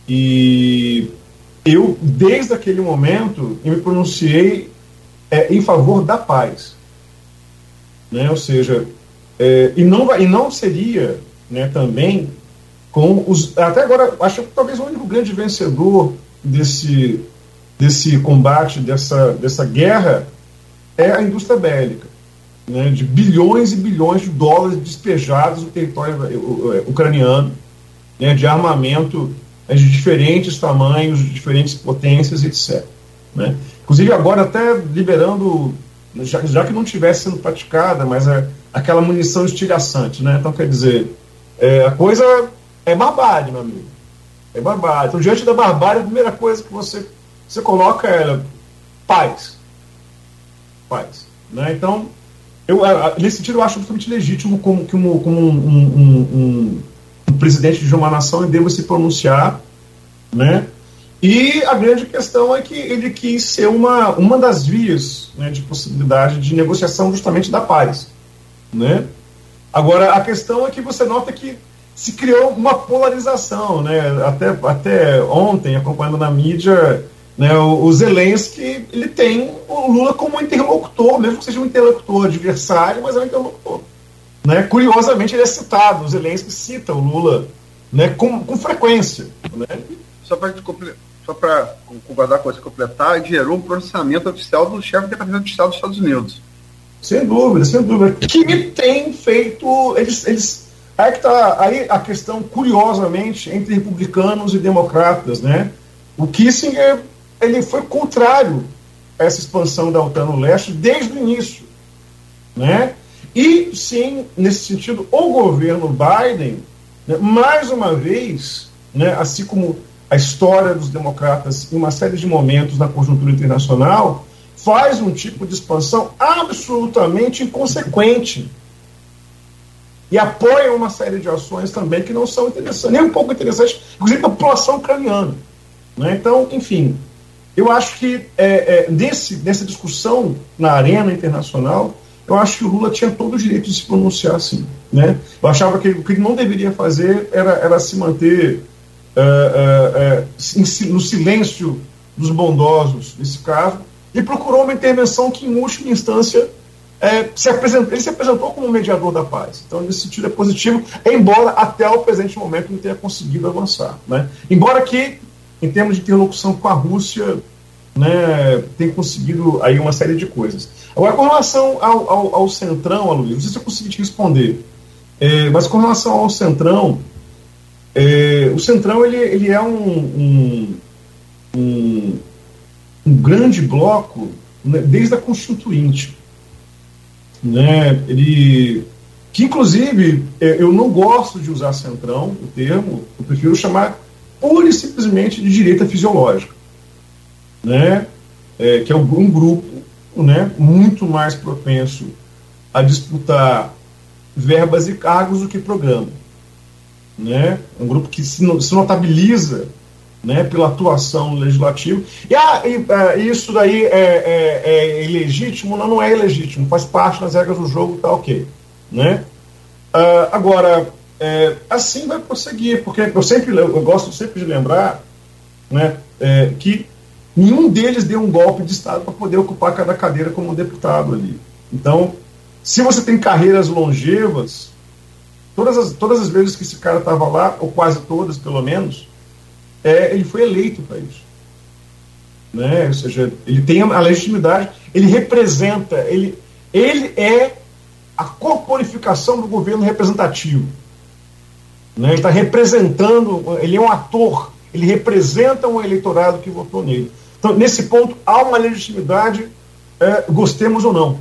e eu, desde aquele momento, eu me pronunciei é, em favor da paz né? ou seja, é, e, não, e não seria né, também com os. Até agora, acho que talvez o único grande vencedor desse, desse combate, dessa, dessa guerra, é a indústria bélica. Né, de bilhões e bilhões de dólares despejados no território é, ucraniano, né, de armamento né, de diferentes tamanhos, de diferentes potências, etc. Né. Inclusive agora até liberando já, já que não estivesse sendo praticada, mas é aquela munição estilhaçante, né? Então, quer dizer, é, a coisa é barbárie, meu amigo. É barbárie. Então, diante da barbárie, a primeira coisa que você, você coloca é paz. Paz. Né? Então, eu, nesse sentido, eu acho absolutamente legítimo como, como, como um, um, um, um presidente de uma nação deva se pronunciar, né? E a grande questão é que ele quis ser uma, uma das vias né, de possibilidade de negociação justamente da paz. Né? Agora, a questão é que você nota que se criou uma polarização. Né? Até, até ontem, acompanhando na mídia, né, o, o Zelensky ele tem o Lula como interlocutor, mesmo que seja um interlocutor adversário, mas é um interlocutor. Né? Curiosamente, ele é citado, o Zelensky cita o Lula né, com, com frequência. Né? Só para só para concordar com você completar, gerou um pronunciamento oficial do chefe do Departamento de Estado dos Estados Unidos. Sem dúvida, sem dúvida. Que tem feito. Eles, eles, aí que está aí a questão, curiosamente, entre republicanos e democratas. Né? O Kissinger ele foi contrário a essa expansão da OTAN no leste desde o início. Né? E, sim, nesse sentido, o governo Biden, né, mais uma vez, né, assim como a história dos democratas em uma série de momentos na conjuntura internacional, faz um tipo de expansão absolutamente inconsequente. E apoia uma série de ações também que não são interessantes, nem um pouco interessantes, inclusive a população ucraniana. Né? Então, enfim, eu acho que é, é, nesse, nessa discussão na arena internacional, eu acho que o Lula tinha todo o direito de se pronunciar assim. Né? Eu achava que o que ele não deveria fazer era, era se manter é, é, no silêncio dos bondosos, nesse caso, e procurou uma intervenção que, em última instância, é, se ele se apresentou como mediador da paz. Então, nesse sentido, é positivo, embora até o presente momento não tenha conseguido avançar. Né? Embora que em termos de interlocução com a Rússia, né, tem conseguido aí uma série de coisas. Agora, com relação ao, ao, ao Centrão, Aloysio, não sei se eu consegui te responder, é, mas com relação ao Centrão, é, o Centrão ele, ele é um, um, um, um grande bloco né, desde a Constituinte. Né, ele, que, inclusive, é, eu não gosto de usar Centrão, o termo, eu prefiro chamar pura e simplesmente de direita fisiológica. Né, é, que é um, grupo né, muito mais propenso a disputar verbas e cargos do que programa. Né? Um grupo que se, se notabiliza né, pela atuação legislativa. E, ah, e ah, isso daí é, é, é, ilegítimo? Não, não é ilegítimo, faz parte das regras do jogo, tá ok. Né? Ah, agora, é, assim vai prosseguir, porque eu sempre eu gosto sempre de lembrar né, é, que nenhum deles deu um golpe de Estado para poder ocupar cada cadeira como deputado ali. Então, se você tem carreiras longevas, todas as, todas as vezes que esse cara estava lá, ou quase todas pelo menos, é, ele foi eleito para isso. Né? Ou seja, ele tem a legitimidade, ele representa, ele, ele é a corporificação do governo representativo. Né? Ele está representando, ele é um ator, ele representa um eleitorado que votou nele. Então, nesse ponto, há uma legitimidade, é, gostemos ou não.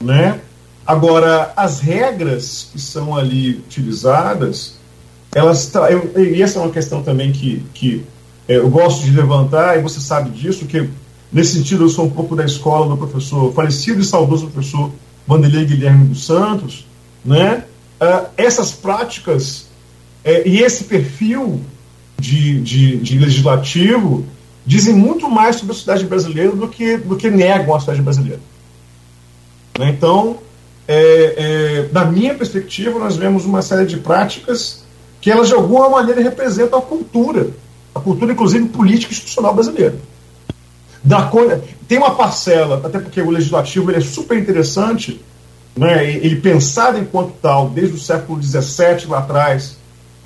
Né? Agora, as regras que são ali utilizadas, elas. Eu, e essa é uma questão também que, que é, eu gosto de levantar, e você sabe disso, que nesse sentido eu sou um pouco da escola do professor, falecido e saudoso professor Vanderlei Guilherme dos Santos, né? Uh, essas práticas é, e esse perfil de, de, de legislativo dizem muito mais sobre a sociedade brasileira do que, do que negam a sociedade brasileira. Né? Então, é, é, da minha perspectiva, nós vemos uma série de práticas que elas de alguma maneira representam a cultura, a cultura inclusive política e institucional brasileira. Da, tem uma parcela, até porque o legislativo ele é super interessante, né, ele pensado enquanto tal, desde o século XVII lá atrás,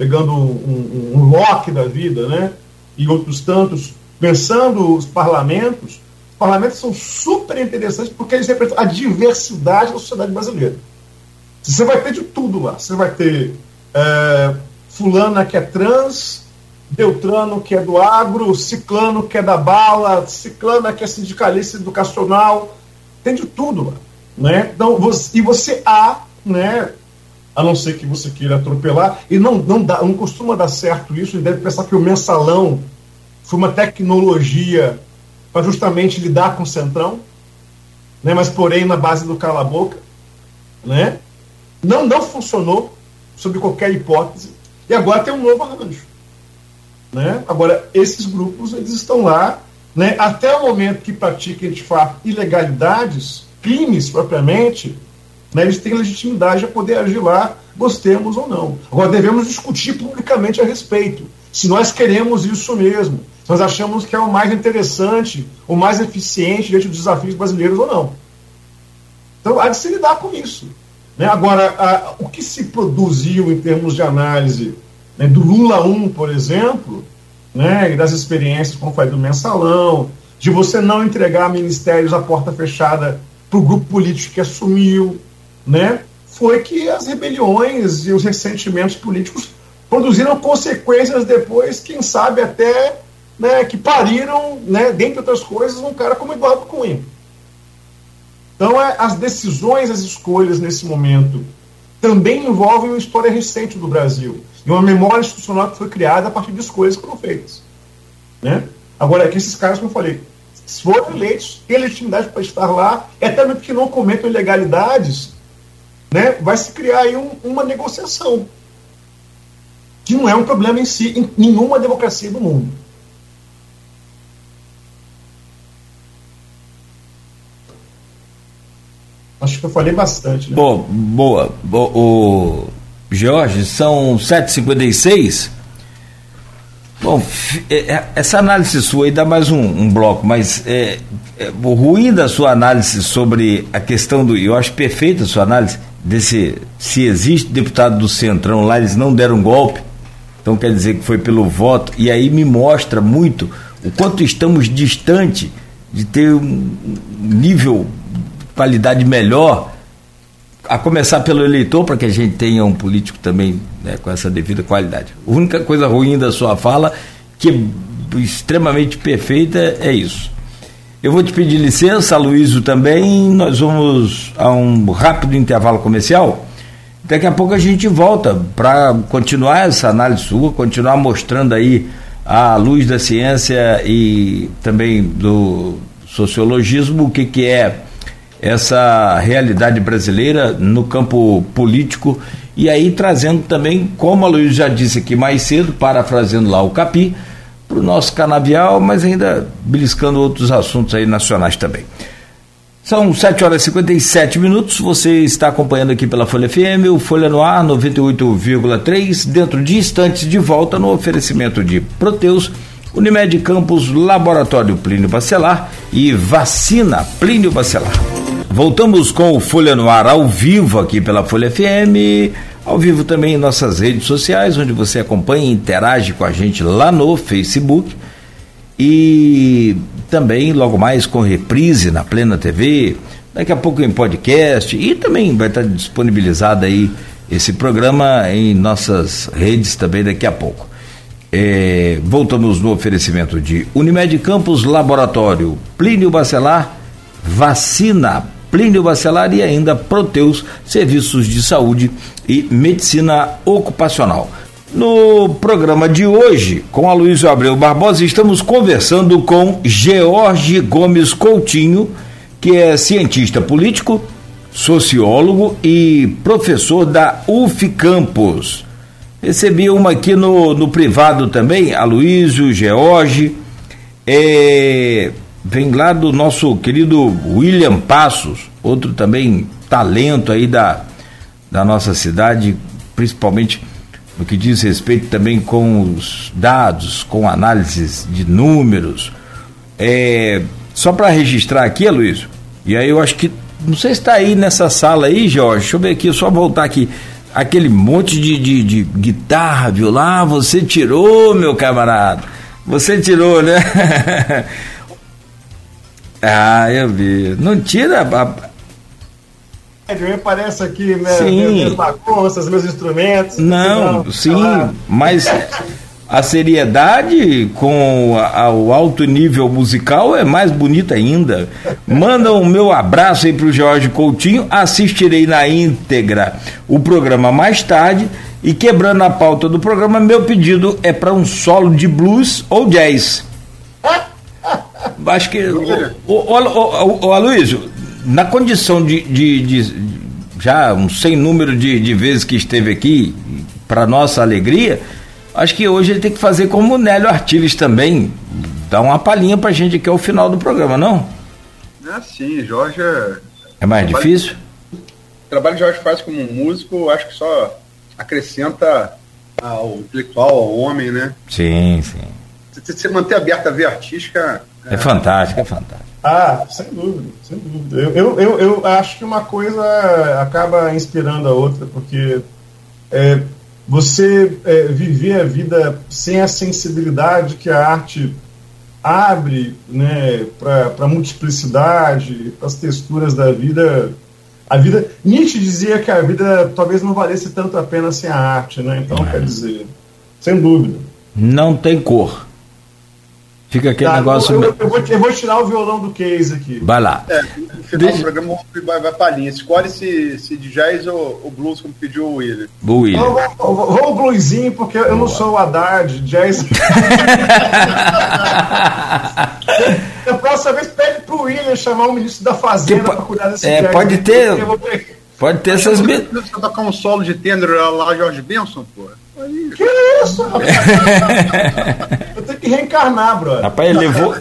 pegando um, um, um Locke da vida, né, e outros tantos, pensando os parlamentos, os parlamentos são super interessantes porque eles representam a diversidade da sociedade brasileira. Você vai ter de tudo lá. Você vai ter é, fulana que é trans, Beltrano que é do agro, Ciclano que é da bala, Ciclana que é sindicalista educacional, tem de tudo lá. Né? Então, você, e você há, né, a não ser que você queira atropelar, e não, não, dá, não costuma dar certo isso, e deve pensar que o mensalão foi uma tecnologia para justamente lidar com o centrão, né, mas porém na base do cala-boca. Né? Não, não funcionou, sob qualquer hipótese, e agora tem um novo arranjo. Né? Agora, esses grupos eles estão lá né, até o momento que pratiquem de fato ilegalidades, crimes propriamente, né, eles têm legitimidade a poder agir lá, gostemos ou não. Agora, devemos discutir publicamente a respeito, se nós queremos isso mesmo nós achamos que é o mais interessante, o mais eficiente diante dos desafios brasileiros ou não. Então, há de se lidar com isso. Né? Agora, a, o que se produziu em termos de análise né, do Lula 1, por exemplo, né, e das experiências, como foi do mensalão, de você não entregar ministérios à porta fechada para o grupo político que assumiu, né, foi que as rebeliões e os ressentimentos políticos produziram consequências depois, quem sabe até né, que pariram, né, dentre outras coisas, um cara como Eduardo Cunha. Então, é, as decisões, as escolhas nesse momento também envolvem uma história recente do Brasil e uma memória institucional que foi criada a partir de escolhas que foram feitas. Né? Agora, é que esses caras, como eu falei, foram eleitos, têm legitimidade para estar lá, e até mesmo que não cometam ilegalidades, né, vai se criar aí um, uma negociação. Que não é um problema em si, em nenhuma democracia do mundo. Acho que eu falei bastante. Né? Boa, boa. O, Jorge, são 7h56. Bom, é, é, essa análise sua aí dá mais um, um bloco, mas é, é, o ruim da sua análise sobre a questão do. Eu acho perfeita a sua análise desse. Se existe deputado do Centrão lá, eles não deram golpe. Então quer dizer que foi pelo voto, e aí me mostra muito o quanto estamos distante de ter um nível de qualidade melhor, a começar pelo eleitor, para que a gente tenha um político também né, com essa devida qualidade. A única coisa ruim da sua fala, que é extremamente perfeita, é isso. Eu vou te pedir licença, Luísio também. Nós vamos a um rápido intervalo comercial. Daqui a pouco a gente volta para continuar essa análise sua, continuar mostrando aí a luz da ciência e também do sociologismo o que, que é essa realidade brasileira no campo político e aí trazendo também, como a Luiz já disse aqui mais cedo, parafraseando lá o Capi, para o nosso canavial, mas ainda beliscando outros assuntos aí nacionais também. São 7 horas e 57 minutos. Você está acompanhando aqui pela Folha FM, o Folha no Ar 98,3. Dentro de instantes, de volta no oferecimento de Proteus, Unimed Campos, Laboratório Plínio Bacelar e Vacina Plínio Bacelar. Voltamos com o Folha no Ar ao vivo aqui pela Folha FM, ao vivo também em nossas redes sociais, onde você acompanha e interage com a gente lá no Facebook. E também logo mais com reprise na Plena TV, daqui a pouco em podcast. E também vai estar disponibilizado aí esse programa em nossas redes também daqui a pouco. É, voltamos no oferecimento de Unimed Campos Laboratório, Plínio Bacelar, Vacina Plínio Bacelar e ainda Proteus, Serviços de Saúde e Medicina Ocupacional. No programa de hoje, com a Luiz Abreu Barbosa, estamos conversando com George Gomes Coutinho, que é cientista político, sociólogo e professor da UF Campos. Recebi uma aqui no, no privado também, a Luísio, George, é, vem lá do nosso querido William Passos, outro também talento aí da, da nossa cidade, principalmente no que diz respeito também com os dados, com análises de números. É, só para registrar aqui, Luiz, e aí eu acho que, não sei se está aí nessa sala aí, Jorge, deixa eu ver aqui, só voltar aqui. Aquele monte de, de, de guitarra, viu lá? Você tirou, meu camarada. Você tirou, né? *laughs* ah, eu vi. Não tira. Me parece aqui, né? Sim. Minhas bagunças, meus instrumentos. Não, sim, mas a seriedade com a, o alto nível musical é mais bonita ainda. Manda o meu abraço aí pro Jorge Coutinho. Assistirei na íntegra o programa mais tarde. E quebrando a pauta do programa, meu pedido é para um solo de blues ou jazz. Acho que. O, o, Aloysio, na condição de, de, de, já um sem número de, de vezes que esteve aqui, para nossa alegria, acho que hoje ele tem que fazer como o Nélio Artiles também, dar uma palhinha para a gente aqui ao final do programa, não? É sim, Jorge é. É mais trabalho, difícil? O trabalho que Jorge faz como músico, acho que só acrescenta ao intelectual, ao homem, né? Sim, sim. Você manter aberta a ver artística. É, é fantástico, é fantástico. Ah, sem dúvida, sem dúvida. Eu, eu, eu, acho que uma coisa acaba inspirando a outra, porque é, você é, viver a vida sem a sensibilidade que a arte abre né, para a multiplicidade, para as texturas da vida. A vida. Nietzsche dizia que a vida talvez não valesse tanto a pena sem a arte, né? Então, quer dizer, sem dúvida. Não tem cor. Fica aquele tá, negócio. Eu, eu, eu, vou, eu, vou, tirar o violão do case aqui. Vai lá. É, no final Deixa... do programa vai, vai pra linha. Escolhe se, se de jazz ou, ou blues, como pediu o William. O William. Vou, vou, vou o bluesinho, porque eu não sou o Haddad, jazz. *laughs* *laughs* a próxima vez pede pro William chamar o ministro da Fazenda para cuidar desse é, jazz. Pode ter. Pode ter essas. Você tocar um solo de tender lá, Jorge Benson, pô. Que isso, *laughs* Eu tenho que reencarnar, brother. Rapaz, ele levou,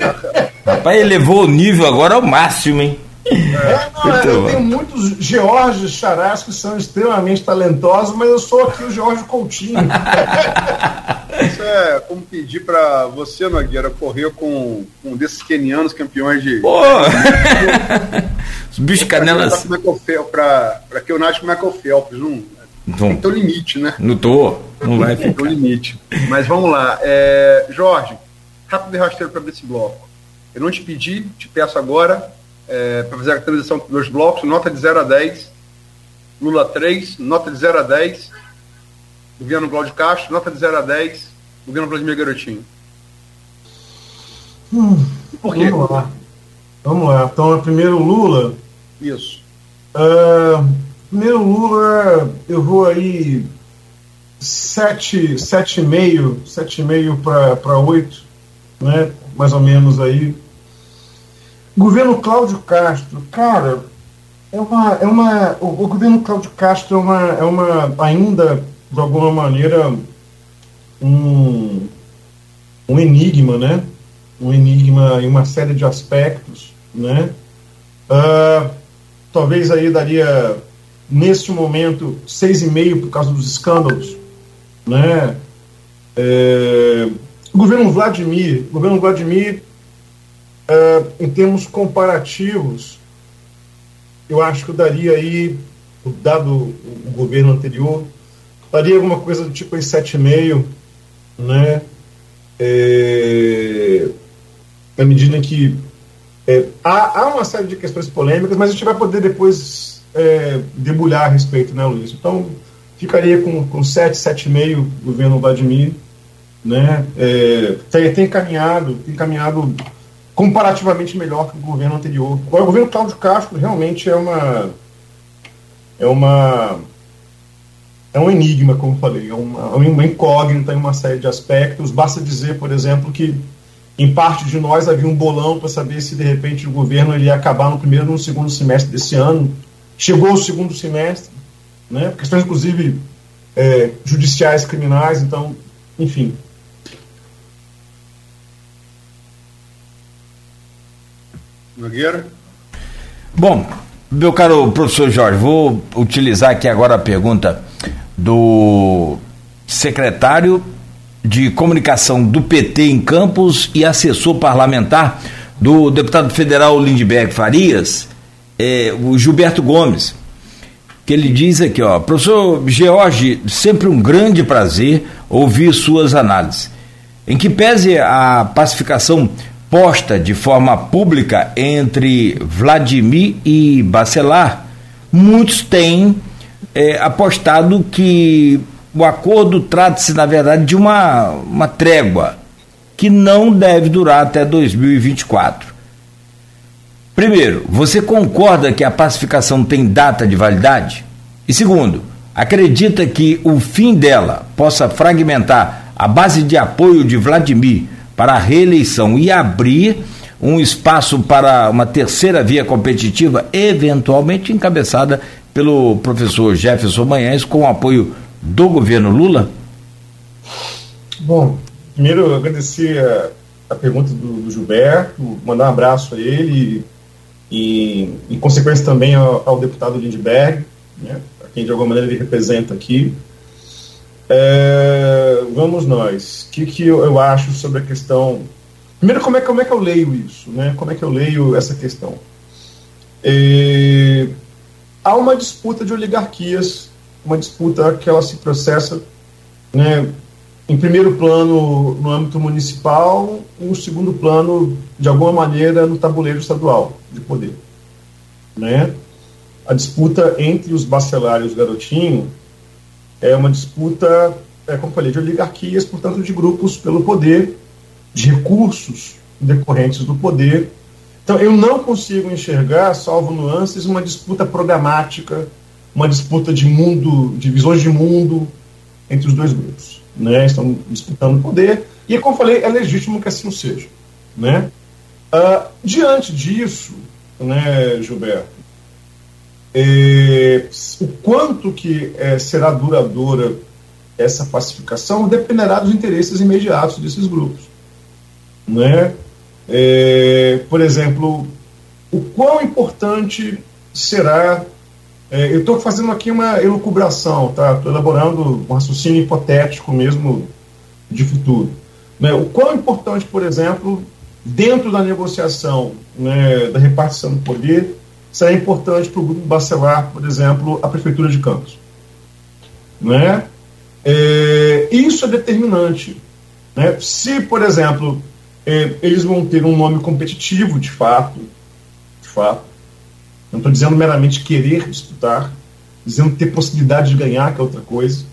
rapaz, ele levou o nível agora ao máximo, hein? É, não, eu tenho muitos Georges Charás que são extremamente talentosos, mas eu sou aqui o Jorge Coutinho. *laughs* Isso é como pedir para você, Nogueira, correr com um desses kenianos campeões de. Pô! *laughs* Os bichos canelas. Para que eu nasce com o Michael Phelps, não. Tem que ter um limite, né? Não tô. Não vai ficar. o limite. Mas vamos lá. É, Jorge, rápido e rasteiro para esse bloco. Eu não te pedi, te peço agora, é, para fazer a transição dos blocos, nota de 0 a 10. Lula 3, nota de 0 a 10. Governo Cláudio Castro, nota de 0 a 10. Governo Vladimir Garotinho. Hum, Por quê? Vamos lá. Vamos lá. Então, primeiro Lula. Isso. Uh, primeiro Lula, eu vou aí sete, sete e meio, sete e meio para oito, né? Mais ou menos aí. Governo Cláudio Castro, cara, é uma, é uma, o, o governo Cláudio Castro é uma, é uma, ainda de alguma maneira um, um enigma, né? Um enigma em uma série de aspectos, né? Uh, talvez aí daria neste momento seis e meio por causa dos escândalos, né? É, governo Vladimir, governo Vladimir, é, em termos comparativos, eu acho que eu daria aí, dado o governo anterior, daria alguma coisa do tipo aí sete e meio, né? É, na medida em que é, há, há, uma série de questões polêmicas, mas a gente vai poder depois é, debulhar a respeito, né, Luiz? Então, ficaria com, com 7, 7,5 governo Vladimir, né? É, tem, tem caminhado, tem caminhado comparativamente melhor que o governo anterior. Agora, o governo Cláudio Castro realmente é uma é uma é um enigma, como falei, é uma, é uma incógnita em uma série de aspectos. Basta dizer, por exemplo, que em parte de nós havia um bolão para saber se de repente o governo ele ia acabar no primeiro ou no segundo semestre desse ano. Chegou o segundo semestre, né? questões inclusive é, judiciais criminais, então, enfim. Nogueira? Bom, meu caro professor Jorge, vou utilizar aqui agora a pergunta do secretário de comunicação do PT em Campos e assessor parlamentar do deputado federal Lindbergh Farias, é, o Gilberto Gomes, que ele diz aqui, ó, professor George, sempre um grande prazer ouvir suas análises. Em que pese a pacificação posta de forma pública entre Vladimir e Bacelar, muitos têm é, apostado que o acordo trata-se, na verdade, de uma, uma trégua que não deve durar até 2024. Primeiro, você concorda que a pacificação tem data de validade? E segundo, acredita que o fim dela possa fragmentar a base de apoio de Vladimir para a reeleição e abrir um espaço para uma terceira via competitiva, eventualmente encabeçada pelo professor Jefferson Manhães, com o apoio do governo Lula? Bom, primeiro agradecer a, a pergunta do, do, Gilberto, mandar um abraço a ele e, em consequência também ao, ao deputado Lindbergh, né, a quem de alguma maneira ele representa aqui. É, vamos nós. O que, que eu, eu, acho sobre a questão. Primeiro, como é, como é que eu leio isso? Né? Como é que eu leio essa questão? É, há uma disputa de oligarquias uma disputa que ela se processa, né, em primeiro plano no âmbito municipal e segundo plano, de alguma maneira, no tabuleiro estadual de poder. Né? A disputa entre os bacelar e os garotinhos é uma disputa, é, como falei, de oligarquias, portanto, de grupos pelo poder, de recursos decorrentes do poder. Então, eu não consigo enxergar, salvo nuances, uma disputa programática uma disputa de mundo, de visões de mundo entre os dois grupos. Né? Estão disputando poder, e como falei, é legítimo que assim seja. Né? Uh, diante disso, né, Gilberto, é, o quanto que é, será duradoura essa pacificação dependerá dos interesses imediatos desses grupos. Né? É, por exemplo, o quão importante será é, eu estou fazendo aqui uma elucubração, tá? Estou elaborando um raciocínio hipotético mesmo de futuro. Né? O quão importante, por exemplo, dentro da negociação né, da repartição do poder, será importante para o grupo bacelar, por exemplo, a prefeitura de Campos. Né? É, isso é determinante. Né? Se, por exemplo, é, eles vão ter um nome competitivo, de fato, de fato, não estou dizendo meramente querer disputar, dizendo ter possibilidade de ganhar, que é outra coisa,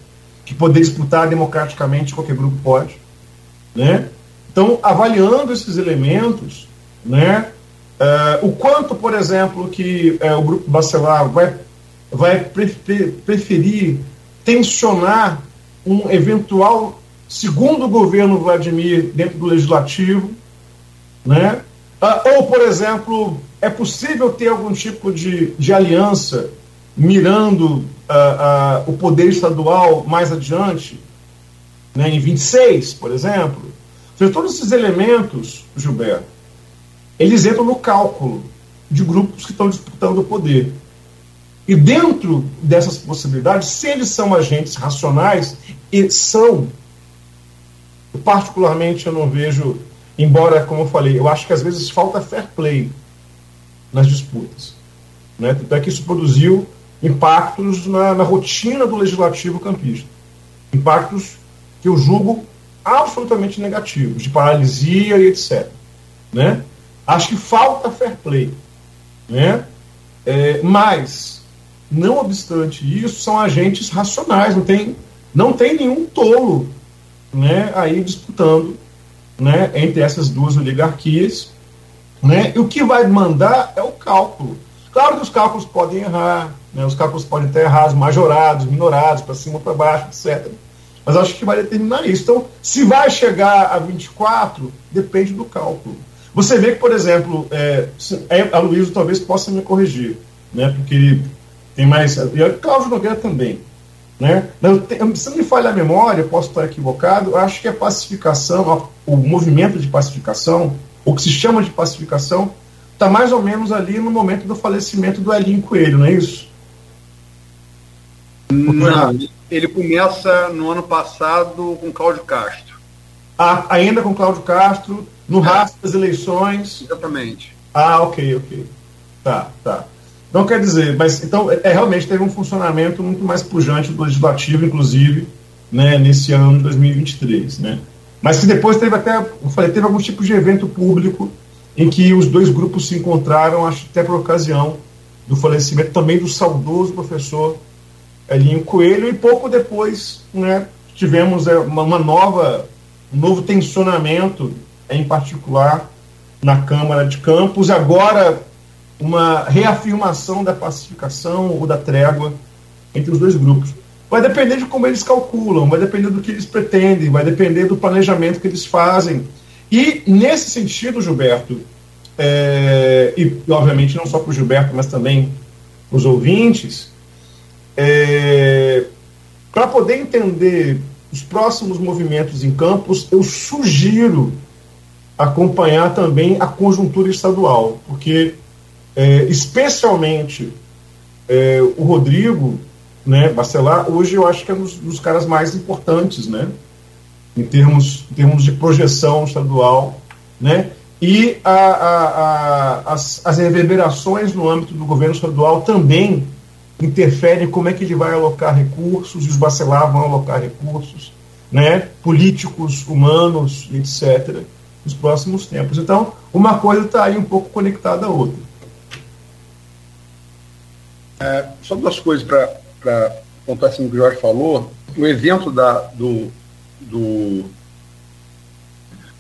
que poder disputar democraticamente qualquer grupo pode, né? Então, avaliando esses elementos, né, uh, o quanto, por exemplo, que uh, o grupo Bacelar vai, vai preferir tensionar um eventual segundo governo Vladimir dentro do legislativo, né? Uh, ou, por exemplo, é possível ter algum tipo de, de aliança mirando uh, uh, o poder estadual mais adiante, né, em 26, por exemplo? Seja, todos esses elementos, Gilberto, eles entram no cálculo de grupos que estão disputando o poder. E dentro dessas possibilidades, se eles são agentes racionais, e são, particularmente eu não vejo, embora, como eu falei, eu acho que às vezes falta fair play nas disputas. Né? Tanto é que isso produziu impactos na, na rotina do legislativo campista. Impactos que eu julgo absolutamente negativos, de paralisia e etc. Né? Acho que falta fair play. Né? É, mas, não obstante isso, são agentes racionais, não tem, não tem nenhum tolo né, aí disputando né, entre essas duas oligarquias. Né? E o que vai mandar é o cálculo. Claro que os cálculos podem errar, né? os cálculos podem estar errados, majorados, minorados, para cima para baixo, etc. Mas acho que vai determinar isso. Então, se vai chegar a 24, depende do cálculo. Você vê que, por exemplo, é, é a Luísa talvez possa me corrigir, né? porque tem mais. E a Cláudio Nogueira também. Né? Se não me falha a memória, posso estar equivocado, acho que a pacificação, o movimento de pacificação, o que se chama de pacificação, está mais ou menos ali no momento do falecimento do Elinho Coelho, não é isso? Não, ele começa no ano passado com Cláudio Castro. Ah, ainda com Cláudio Castro, no é. rastro das eleições. Exatamente. Ah, ok, ok. Tá, tá. Não quer dizer, mas então é, realmente teve um funcionamento muito mais pujante do legislativo, inclusive, né, nesse ano de 2023, né? Mas que depois teve até, eu falei, teve algum tipo de evento público em que os dois grupos se encontraram, acho até por ocasião do falecimento também do saudoso professor Elinho Coelho, e pouco depois né, tivemos é, uma, uma nova, um novo tensionamento, em particular na Câmara de Campos, agora uma reafirmação da pacificação ou da trégua entre os dois grupos. Vai depender de como eles calculam, vai depender do que eles pretendem, vai depender do planejamento que eles fazem. E, nesse sentido, Gilberto, é, e obviamente não só para o Gilberto, mas também os ouvintes, é, para poder entender os próximos movimentos em campos, eu sugiro acompanhar também a conjuntura estadual, porque é, especialmente é, o Rodrigo né, Bacelar, hoje eu acho que é um dos, caras mais importantes, né, em termos, em termos de projeção estadual, né, e a, a, a, as, as reverberações no âmbito do governo estadual também interferem como é que ele vai alocar recursos, os Bacelar vão alocar recursos, né, políticos, humanos, etc., nos próximos tempos. Então, uma coisa está aí um pouco conectada à outra. É, só duas coisas para contar assim o que o Jorge falou. O evento da, do, do,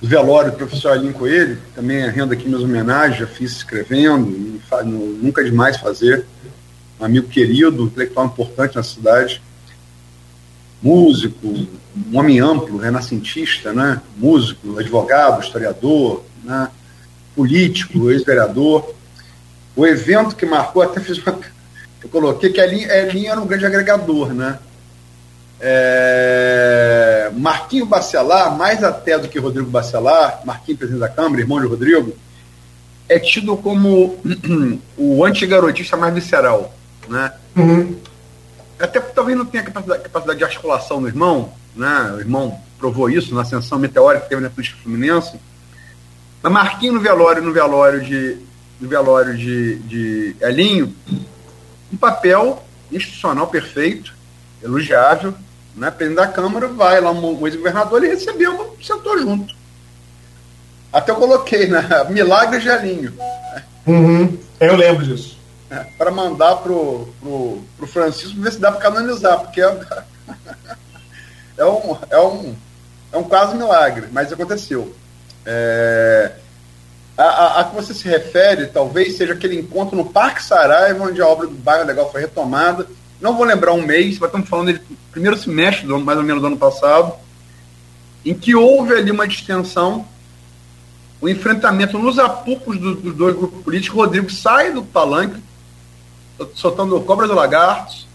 do velório do professor Aline Coelho, também rendo aqui minhas homenagens, já fiz escrevendo, e nunca é demais fazer. Um amigo querido, intelectual importante na cidade, músico, um homem amplo, renascentista, né? músico, advogado, historiador, né? político, ex-vereador. O evento que marcou, até fiz uma *laughs* eu coloquei que a linha, a linha era um grande agregador, né? É, Marquinho Bacelar, mais até do que Rodrigo Bacelar, Marquinho, presidente da Câmara, irmão de Rodrigo, é tido como *clears throat* o antigarotista mais visceral, né? Uhum. Até talvez não tenha capacidade, capacidade de articulação do irmão, né? O irmão provou isso na ascensão meteórica que teve na política fluminense. Mas Marquinho no velório, no velório de, no velório de, de Elinho, um papel institucional perfeito, elogiável, né, presidente da Câmara, vai lá, um ex-governador, ele recebeu, sentou junto. Até eu coloquei, né? *laughs* Milagre Gelinho. Uhum. Eu lembro disso. É, para mandar pro, pro, pro Francisco ver se dá para canonizar, porque é, *laughs* é, um, é, um, é um quase milagre, mas aconteceu. É, a, a, a, que você se refere, talvez seja aquele encontro no Parque Saraiva, onde a obra do bairro legal foi retomada. Não vou lembrar um mês, mas estamos falando do primeiro semestre, do, mais ou menos do ano passado, em que houve ali uma distensão o enfrentamento nos apupos do, dos dois grupos políticos. Rodrigo sai do palanque, soltando cobras e lagartos,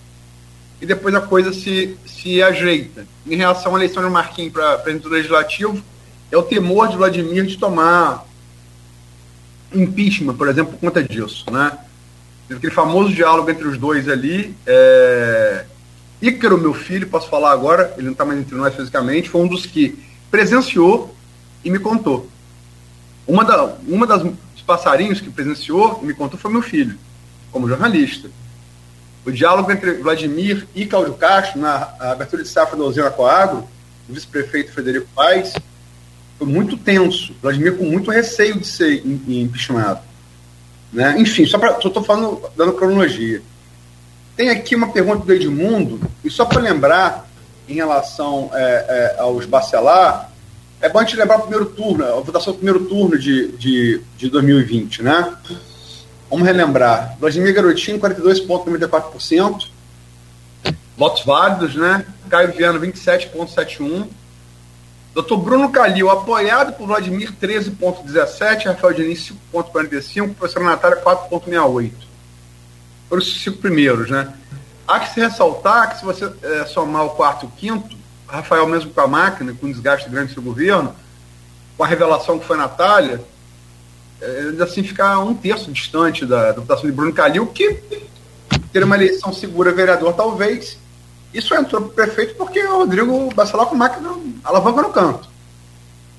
e depois a coisa se, se ajeita. Em relação à eleição de Marquinhos para presidente do Legislativo, é o temor de Vladimir de tomar impeachment, por exemplo, por conta disso. Né? Aquele famoso diálogo entre os dois ali. É... Ícaro, meu filho, posso falar agora, ele não está mais entre nós fisicamente, foi um dos que presenciou e me contou. Uma, da, uma das passarinhos que presenciou e me contou foi meu filho, como jornalista. O diálogo entre Vladimir e Cláudio Castro, na abertura de safra da usina Coagro, o vice-prefeito Frederico Paes, foi muito tenso. Vladimir com muito receio de ser impeachmentado. Né? Enfim, só estou falando, dando cronologia. Tem aqui uma pergunta do Edmundo, e só para lembrar, em relação é, é, aos Bacelar, é bom a gente lembrar o primeiro turno, a votação do primeiro turno de, de, de 2020, né? Vamos relembrar. Vladimir Garotinho, 42,94%. Votos válidos, né? Caio Viana, 27,71%. Doutor Bruno Calil, apoiado por Vladimir, 13,17%. Rafael Diniz, 5,45%. Professora Natália, 4,68%. Foram os cinco primeiros, né? Há que se ressaltar que se você é, somar o quarto e o quinto, Rafael mesmo com a máquina, com desgaste grande do seu governo, com a revelação que foi Natália, ainda assim ficar um terço distante da, votação de Bruno Calil, que ter uma eleição segura vereador, talvez. Isso entrou para o prefeito porque o Rodrigo Bacelar com máquina alavanca no canto.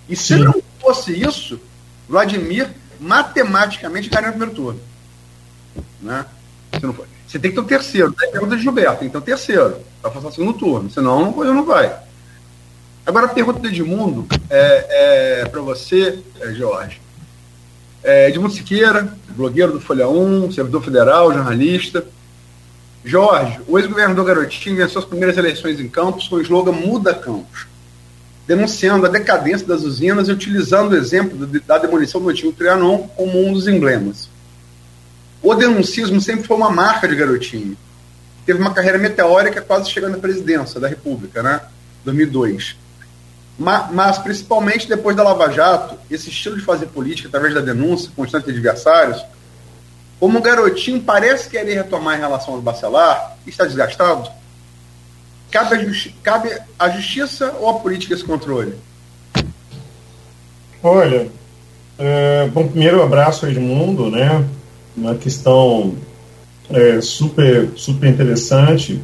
E se Sim. não fosse isso, Vladimir matematicamente ganha no primeiro turno. Né? Se não for. Você tem que ter o terceiro. Daí pergunta de Gilberto, tem que ter o terceiro para passar o segundo turno. Senão coisa não vai. Agora a pergunta do Edmundo é, é para você, é, Jorge. É, Edmundo Siqueira, blogueiro do Folha 1, servidor federal, jornalista. Jorge, o ex-governador Garotinho venceu as primeiras eleições em Campos com o slogan Muda Campos, denunciando a decadência das usinas e utilizando o exemplo da demolição do antigo Trianon como um dos emblemas. O denuncismo sempre foi uma marca de Garotinho. Teve uma carreira meteórica quase chegando à presidência da República, né? 2002. Mas, mas, principalmente depois da Lava Jato, esse estilo de fazer política através da denúncia constante adversários, como o garotinho parece querer retomar em relação ao Bacelar, está desgastado, cabe a, cabe a justiça ou a política esse controle? Olha, é, bom, primeiro abraço Edmundo, né? uma questão é, super, super interessante.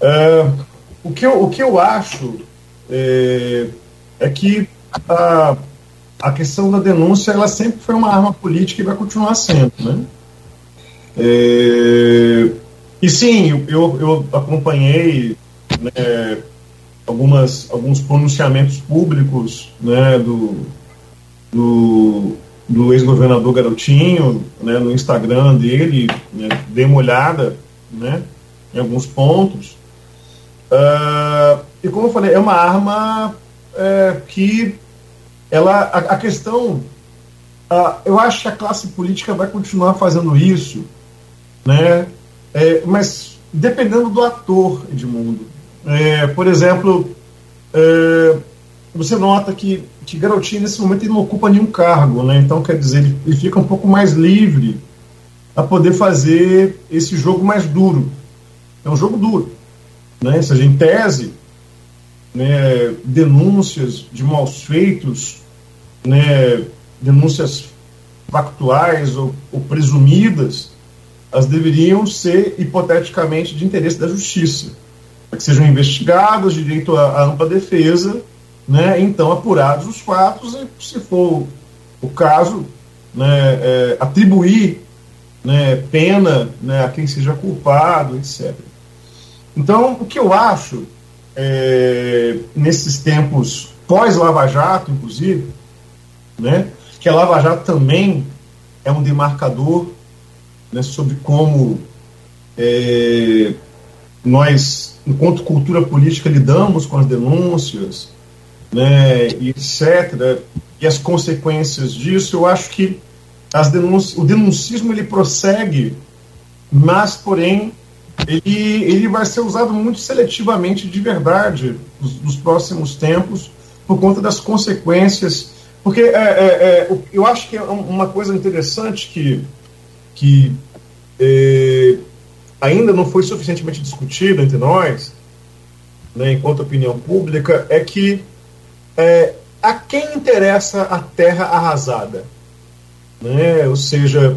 É, o, que eu, o que eu acho é, é que a, a questão da denúncia ela sempre foi uma arma política e vai continuar sendo. Né? É, e sim, eu, eu acompanhei né, algumas, alguns pronunciamentos públicos né, do, do do ex-governador Garotinho, né, no Instagram dele, né, dei uma olhada né, em alguns pontos. Uh, e como eu falei, é uma arma é, que ela, a, a questão, uh, eu acho que a classe política vai continuar fazendo isso, né, é, mas dependendo do ator, Edmundo. É, por exemplo, é, você nota que, que Garotinho, nesse momento, ele não ocupa nenhum cargo, né? Então, quer dizer, ele, ele fica um pouco mais livre a poder fazer esse jogo mais duro. É um jogo duro. Né? Ou seja, em tese, né, denúncias de maus feitos, né, denúncias factuais ou, ou presumidas, elas deveriam ser hipoteticamente de interesse da justiça, para que sejam investigadas, direito à ampla defesa né, então apurados os fatos e, se for o caso, né, é, atribuir né, pena né, a quem seja culpado, etc. Então, o que eu acho é, nesses tempos pós-Lava Jato, inclusive, né, que a Lava Jato também é um demarcador né, sobre como é, nós, enquanto cultura política, lidamos com as denúncias, né, etc., e as consequências disso, eu acho que as denúncias, o denuncismo ele prossegue, mas, porém, ele, ele vai ser usado muito seletivamente de verdade nos, nos próximos tempos, por conta das consequências. Porque é, é, é, eu acho que é uma coisa interessante que, que é, ainda não foi suficientemente discutida entre nós, né, enquanto opinião pública, é que é, a quem interessa a terra arrasada? Né? Ou seja,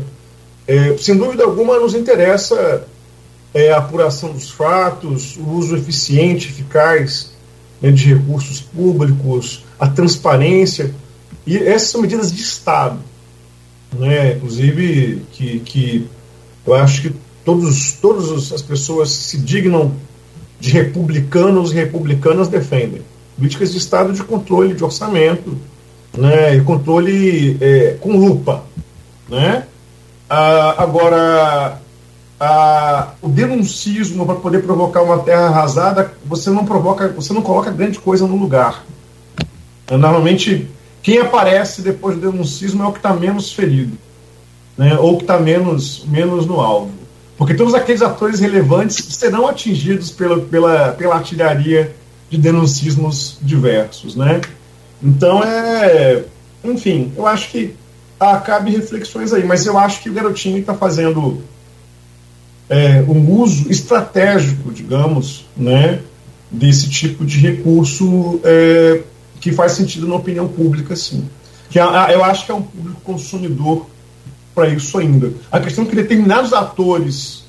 é, sem dúvida alguma nos interessa é, a apuração dos fatos, o uso eficiente, eficaz né, de recursos públicos, a transparência, e essas são medidas de Estado. Né? Inclusive, que, que eu acho que todos, todas as pessoas se dignam de republicanos e republicanas defendem. Políticas de Estado de controle de orçamento, né, e controle é, com lupa. Né? Ah, agora, ah, o denuncismo para poder provocar uma terra arrasada, você não provoca, você não coloca grande coisa no lugar. Normalmente, quem aparece depois do denuncismo é o que está menos ferido, né? ou que está menos, menos no alvo. Porque todos aqueles atores relevantes serão atingidos pela, pela, pela artilharia de denuncismos diversos. Né? Então, é. Enfim, eu acho que ah, cabe reflexões aí, mas eu acho que o garotinho está fazendo é, um uso estratégico, digamos, né, desse tipo de recurso é, que faz sentido na opinião pública, sim. Que eu acho que é um público consumidor para isso ainda. A questão é que determinados atores,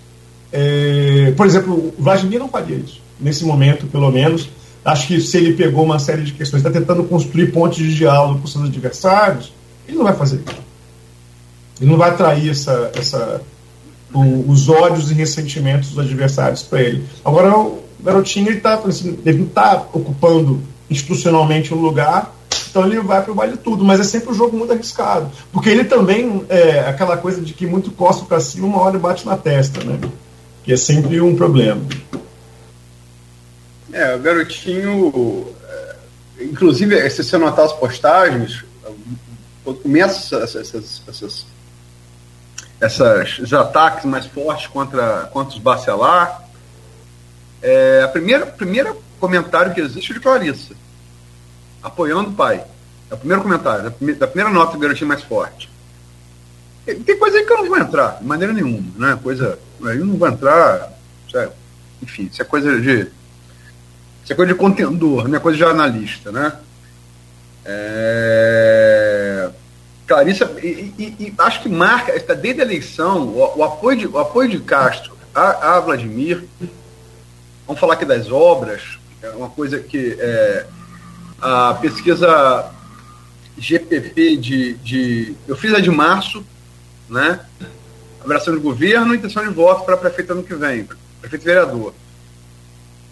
é, por exemplo, o Vladimir não faria isso, nesse momento, pelo menos. Acho que se ele pegou uma série de questões, está tentando construir pontes de diálogo com seus adversários, ele não vai fazer isso. Ele não vai atrair essa, essa, o, os ódios e ressentimentos dos adversários para ele. Agora, o garotinho ele está assim, ele tá ocupando institucionalmente um lugar, então ele vai para o vale tudo, mas é sempre um jogo muito arriscado, porque ele também é aquela coisa de que muito costa para cima, uma hora bate na testa, né? Que é sempre um problema. É, o garotinho, é, inclusive, se você notar as postagens, começa essas, essas, essas, esses ataques mais fortes contra, contra os Bacelar, é, a primeira, primeira comentário que existe é de Clarissa, apoiando o pai. É o primeiro comentário, da primeira, nota do garotinho mais forte. Tem coisa aí que eu não vou entrar, de maneira nenhuma, né? Coisa. Eu não vou entrar. É, enfim, isso é coisa de. Isso é coisa de contendor, não é coisa de jornalista, né? É, Clarissa, e, e, e, acho que marca, desde a eleição, o, o apoio, de, o apoio de Castro a, a, Vladimir, vamos falar aqui das obras, é uma coisa que é, a pesquisa GPP de, de. Eu fiz a de março, né? Abração de governo intenção de voto para prefeito ano que vem, prefeito e vereador.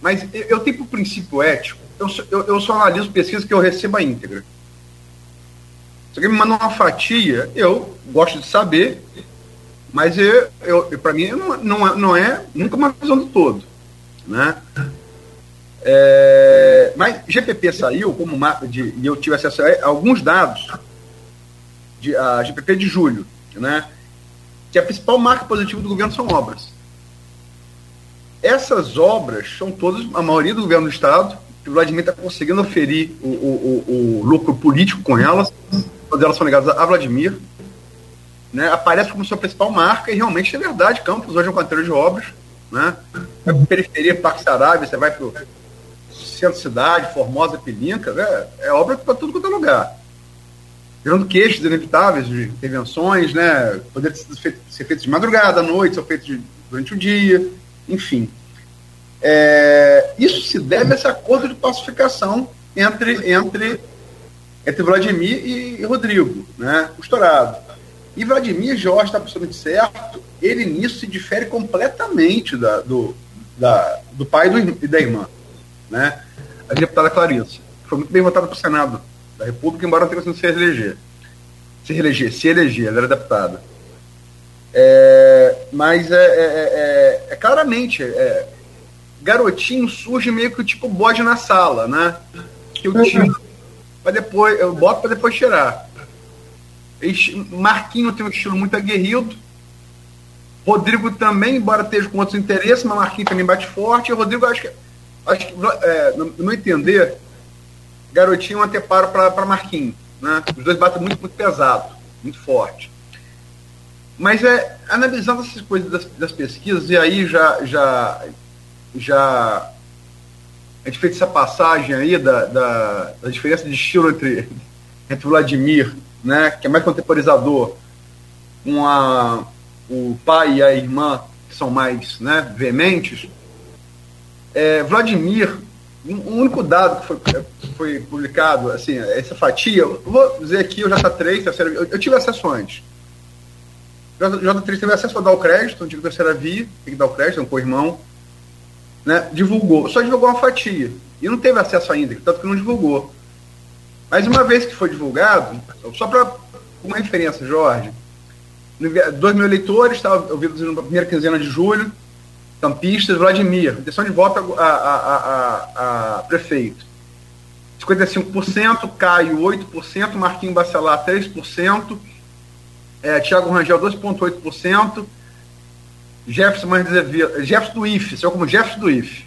Mas eu tenho por princípio ético, eu, eu, eu só analiso pesquisa que eu recebo a íntegra. Se alguém me manda uma fatia, eu gosto de saber, mas eu, eu, para mim não, não, é, não é nunca uma visão do todo. Né? É, mas GPP saiu como de, e eu tive acesso a alguns dados de a GPP de julho, né? Que a principal marca positiva do governo são obras. Essas obras são todas, a maioria do governo do estado, que o Vladimir está conseguindo oferir o, o, o, lucro político com elas, todas elas são ligadas a Vladimir, né, aparece como sua principal marca, e realmente é verdade, Campos hoje é um canteiro de obras, né, para periferia, Parque Saraiva, você vai para o centro-cidade, Formosa, Pilinca, né, é obra para tudo quanto é lugar. Gerando queixos inevitáveis de intervenções, né, poder ser feito, ser feito de madrugada, à noite, ser feito de, durante o dia, enfim. É, isso se deve a esse acordo de pacificação entre, entre entre Vladimir e Rodrigo, né? Costurado. E Vladimir Jorge está absolutamente certo, ele nisso se difere completamente da, do, da, do pai e da irmã. né? A deputada Clarissa, foi muito bem votada para o Senado da República, embora não tenha conseguido se reeleger. Se reeleger, se eleger, ela era deputada. É, mas é, é, é, é claramente, é, garotinho surge meio que tipo bode na sala, né? Que eu tiro para depois, eu boto para depois tirar. Marquinho tem um estilo muito aguerrido. Rodrigo também, embora esteja com outros interesses, mas Marquinho também bate forte. O Rodrigo, acho que, acho que é, não, não entender, garotinho é um anteparo para Marquinho. Né? Os dois batem muito, muito pesado, muito forte. Mas é, analisando essas coisas das, das pesquisas, e aí já, já, já a gente fez essa passagem aí da, da, da diferença de estilo entre, entre Vladimir, né, que é mais contemporizador, com a, o pai e a irmã, que são mais né, veementes. É, Vladimir, um único dado que foi, foi publicado, assim, essa fatia, vou dizer aqui, já está três, terceira, eu, eu tive acesso antes. J3 teve acesso a dar o crédito, antigo terceira via, tem que dar o crédito, é um co-irmão né, divulgou, só divulgou uma fatia. E não teve acesso ainda, tanto que não divulgou. Mas uma vez que foi divulgado, só para uma referência, Jorge, 2 mil eleitores, estava ouvidos na primeira quinzena de julho, campistas, Vladimir, intenção de voto a, a, a, a prefeito. 55%, Caio 8%, Marquinhos Bacelar 3%, é, Tiago Rangel 2,8%, Jefferson mais Jefferson do IF, saiu como Jefferson do IF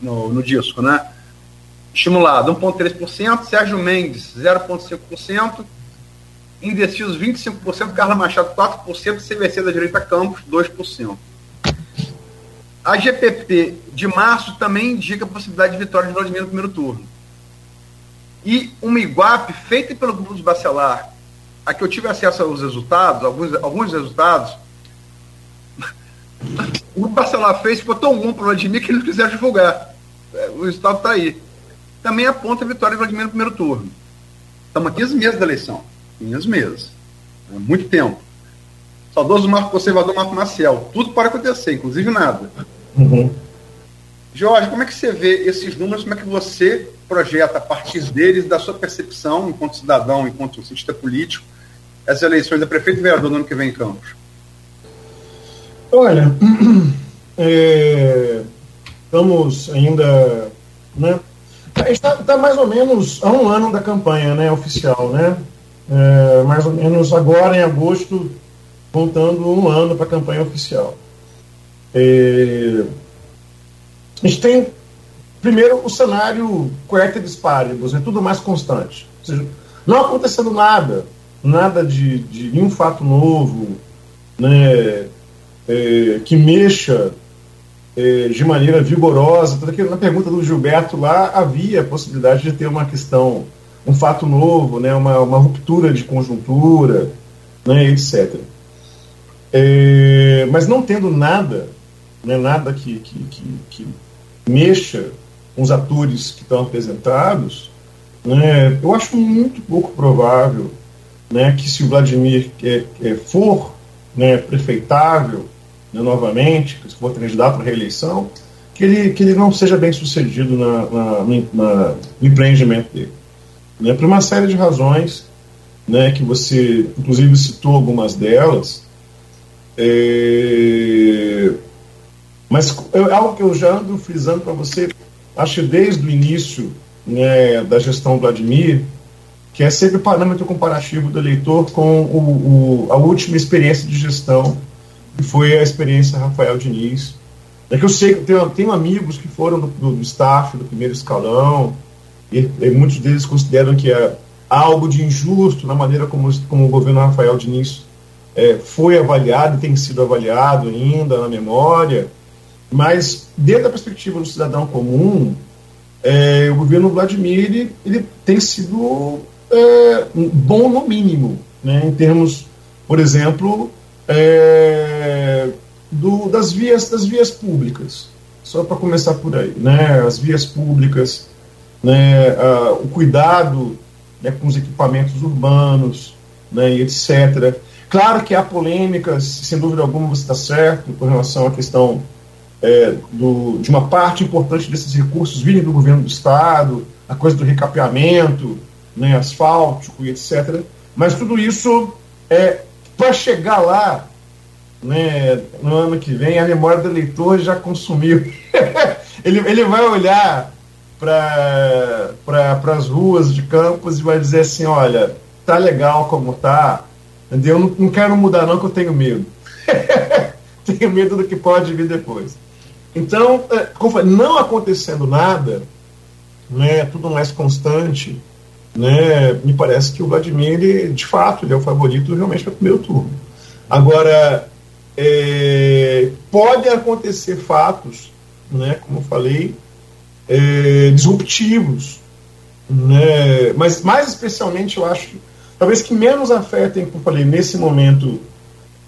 no, no disco, né? Estimulado 1,3%, Sérgio Mendes 0,5%, indecisos 25%, Carla Machado 4%, CVC da direita Campos 2%. A GPP de março também indica a possibilidade de vitória de Vladimir no primeiro turno. E uma Iguape feita pelo grupo de Bacelar, a que eu tive acesso aos resultados, alguns, alguns resultados, o Barcelona fez ficou tão bom para o Vladimir que eles não quiseram divulgar. É, o resultado está aí. Também aponta a vitória do Vladimir no primeiro turno. Estamos a 15 meses da eleição. 15 meses. É muito tempo. Saudoso Marco Conservador Marco Maciel. Tudo pode acontecer, inclusive nada. Uhum. Jorge, como é que você vê esses números? Como é que você projeta a partir deles, da sua percepção, enquanto cidadão, enquanto cientista político, as eleições da prefeito e vereador no ano que vem em Campos? Olha, *clears throat* é, estamos ainda. Né, está, está mais ou menos há um ano da campanha né, oficial, né? É, mais ou menos agora em agosto, voltando um ano para a campanha oficial. É, a gente tem, primeiro, o cenário coerteris paribus, é tudo mais constante. Ou seja, não acontecendo nada, nada de, de nenhum fato novo, né, é, que mexa é, de maneira vigorosa. Na pergunta do Gilberto lá havia a possibilidade de ter uma questão, um fato novo, né, uma, uma ruptura de conjuntura, né, etc. É, mas não tendo nada, né, nada que, que, que, que mexa com os atores que estão apresentados, né, eu acho muito pouco provável né, que se o Vladimir é, é, for né, prefeitável, né, novamente, se for candidato à reeleição, que ele, que ele não seja bem sucedido na, na, na no empreendimento dele. Né, por uma série de razões, né, que você, inclusive, citou algumas delas, é, mas é algo que eu já ando frisando para você, acho que desde o início né, da gestão do Vladimir, que é sempre parâmetro comparativo do eleitor com o, o, a última experiência de gestão que foi a experiência Rafael Diniz. É que eu sei que tenho, tenho amigos que foram do, do, staff do primeiro escalão, e, e, muitos deles consideram que é algo de injusto na maneira como, como o governo Rafael Diniz é, foi avaliado e tem sido avaliado ainda na memória, mas dentro da perspectiva do cidadão comum, é, o governo Vladimir ele, ele tem sido é, bom no mínimo, né, em termos, por exemplo, é, do, das, vias, das vias públicas. Só para começar por aí, né? As vias públicas, né? O cuidado né, com os equipamentos urbanos, né? E etc. Claro que há polêmicas, sem dúvida alguma você está certo, com relação à questão é, do, de uma parte importante desses recursos virem do governo do Estado, a coisa do recapeamento, né, asfáltico e etc. Mas tudo isso, é, para chegar lá, né, no ano que vem, a memória do eleitor já consumiu. *laughs* ele, ele vai olhar para pra, as ruas de Campos e vai dizer assim: olha, tá legal como tá, entendeu? Não, não quero mudar, não, que eu tenho medo. *laughs* tenho medo do que pode vir depois. Então, é, não acontecendo nada, né, tudo mais constante, né, me parece que o Vladimir, ele, de fato, ele é o favorito realmente para o primeiro turno. Agora, é, pode acontecer fatos, né, como eu falei, é, disruptivos, né, mas mais especialmente eu acho, talvez que menos afetem, como eu falei, nesse momento,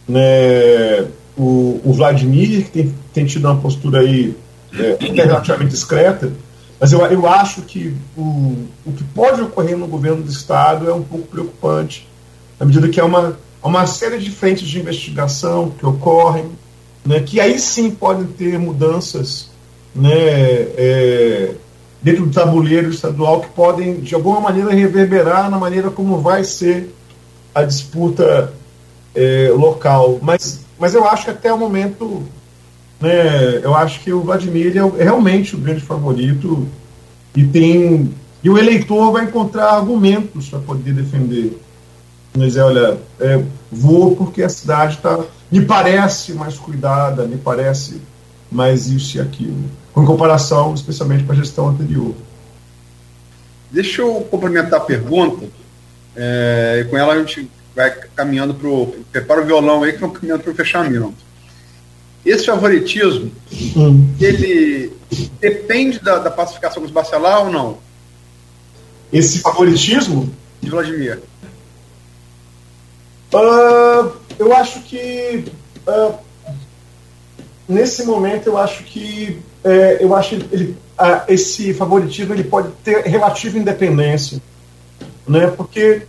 né, o, o Vladimir, que tem, tem tido uma postura aí é, relativamente discreta, mas eu, eu acho que o, o que pode ocorrer no governo do Estado é um pouco preocupante, na medida que é uma, uma série de frentes de investigação que ocorrem, né, que aí sim podem ter mudanças né, é, dentro do tabuleiro estadual que podem, de alguma maneira, reverberar na maneira como vai ser a disputa é, local. Mas mas eu acho que até o momento, né, eu acho que o Vladimir é realmente o grande favorito e tem e o eleitor vai encontrar argumentos para poder defender. Mas é, olha, é, vou porque a cidade está, me parece mais cuidada, me parece mais isso e aquilo, com comparação, especialmente com a gestão anterior. Deixa eu complementar a pergunta, é, e com ela a gente vai caminhando para o. Prepara o violão aí que vão caminhando para o fechamento. Esse favoritismo, hum. ele depende da, da pacificação dos Bacelar ou não? Esse favoritismo? De Vladimir. Uh, eu acho que. Uh, nesse momento, eu acho que. Uh, eu acho ele, esse favoritismo ele pode ter relativa independência. Né? Porque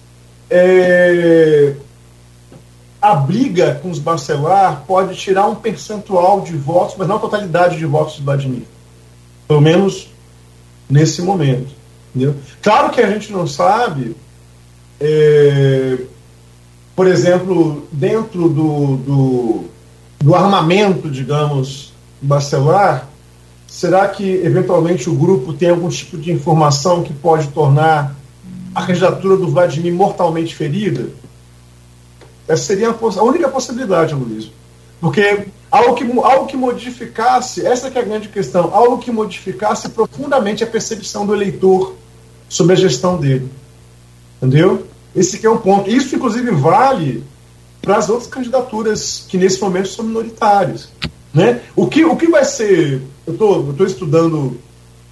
é, a briga com os Bacelar pode tirar um percentual de votos, mas não a totalidade de votos de Vladimir. Pelo menos nesse momento. Entendeu? Claro que a gente não sabe, é, por exemplo, dentro do, do, do armamento, digamos, bacelar, será que eventualmente o grupo tem algum tipo de informação que pode tornar a candidatura do Vladimir mortalmente ferida? Essa seria a, única possibilidade, Luiz. Porque algo que, algo que modificasse, essa é a grande questão, algo que modificasse profundamente a percepção do eleitor sobre a gestão dele. Entendeu? Esse é um ponto. Isso, inclusive, vale para as outras candidaturas que nesse momento são minoritárias. Né? O, que, o que vai ser. Eu estou estudando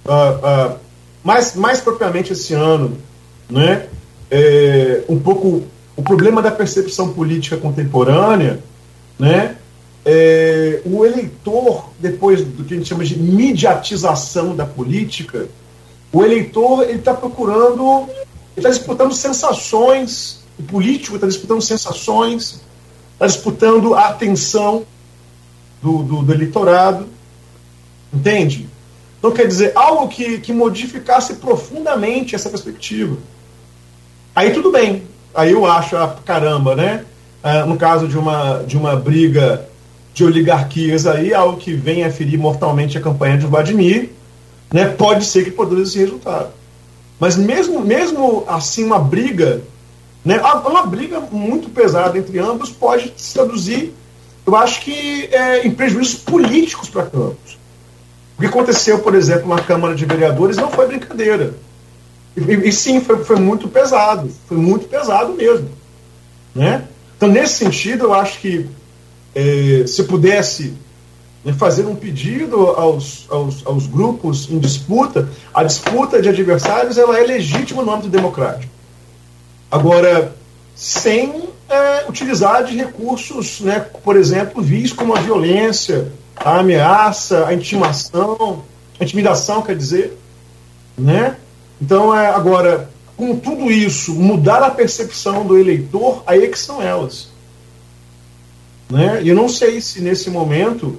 uh, uh, mais, mais propriamente esse ano né, é, um pouco o problema da percepção política contemporânea, né, é, o eleitor, depois do que a gente chama de mediatização da política, o eleitor ele está procurando, está disputando sensações, o político está disputando sensações, está disputando a atenção do, do, do eleitorado, entende? Então, quer dizer, algo que, que modificasse profundamente essa perspectiva. Aí tudo bem. Aí eu acho, ah, caramba, né? Ah, no caso de uma, de uma briga de oligarquias aí, algo que venha a ferir mortalmente a campanha de Vladimir, né? Pode ser que produza esse resultado. Mas mesmo, mesmo assim, uma briga, né? Uma briga muito pesada entre ambos pode se traduzir, eu acho que é, em prejuízos políticos para Campos. O que aconteceu, por exemplo, na Câmara de Vereadores não foi brincadeira. E, e, sim, foi, foi muito pesado, foi muito pesado mesmo. Né? Então, nesse sentido, eu acho que é, se pudesse né, fazer um pedido aos, aos, aos, grupos em disputa, a disputa de adversários ela é legítima no âmbito democrático. Agora, sem é, utilizar de recursos, né, por exemplo, vis como a violência, a ameaça, a intimação, a intimidação, quer dizer, né? Então, é, agora, com tudo isso, mudar a percepção do eleitor, aí é que são elas. Né? E eu não sei se nesse momento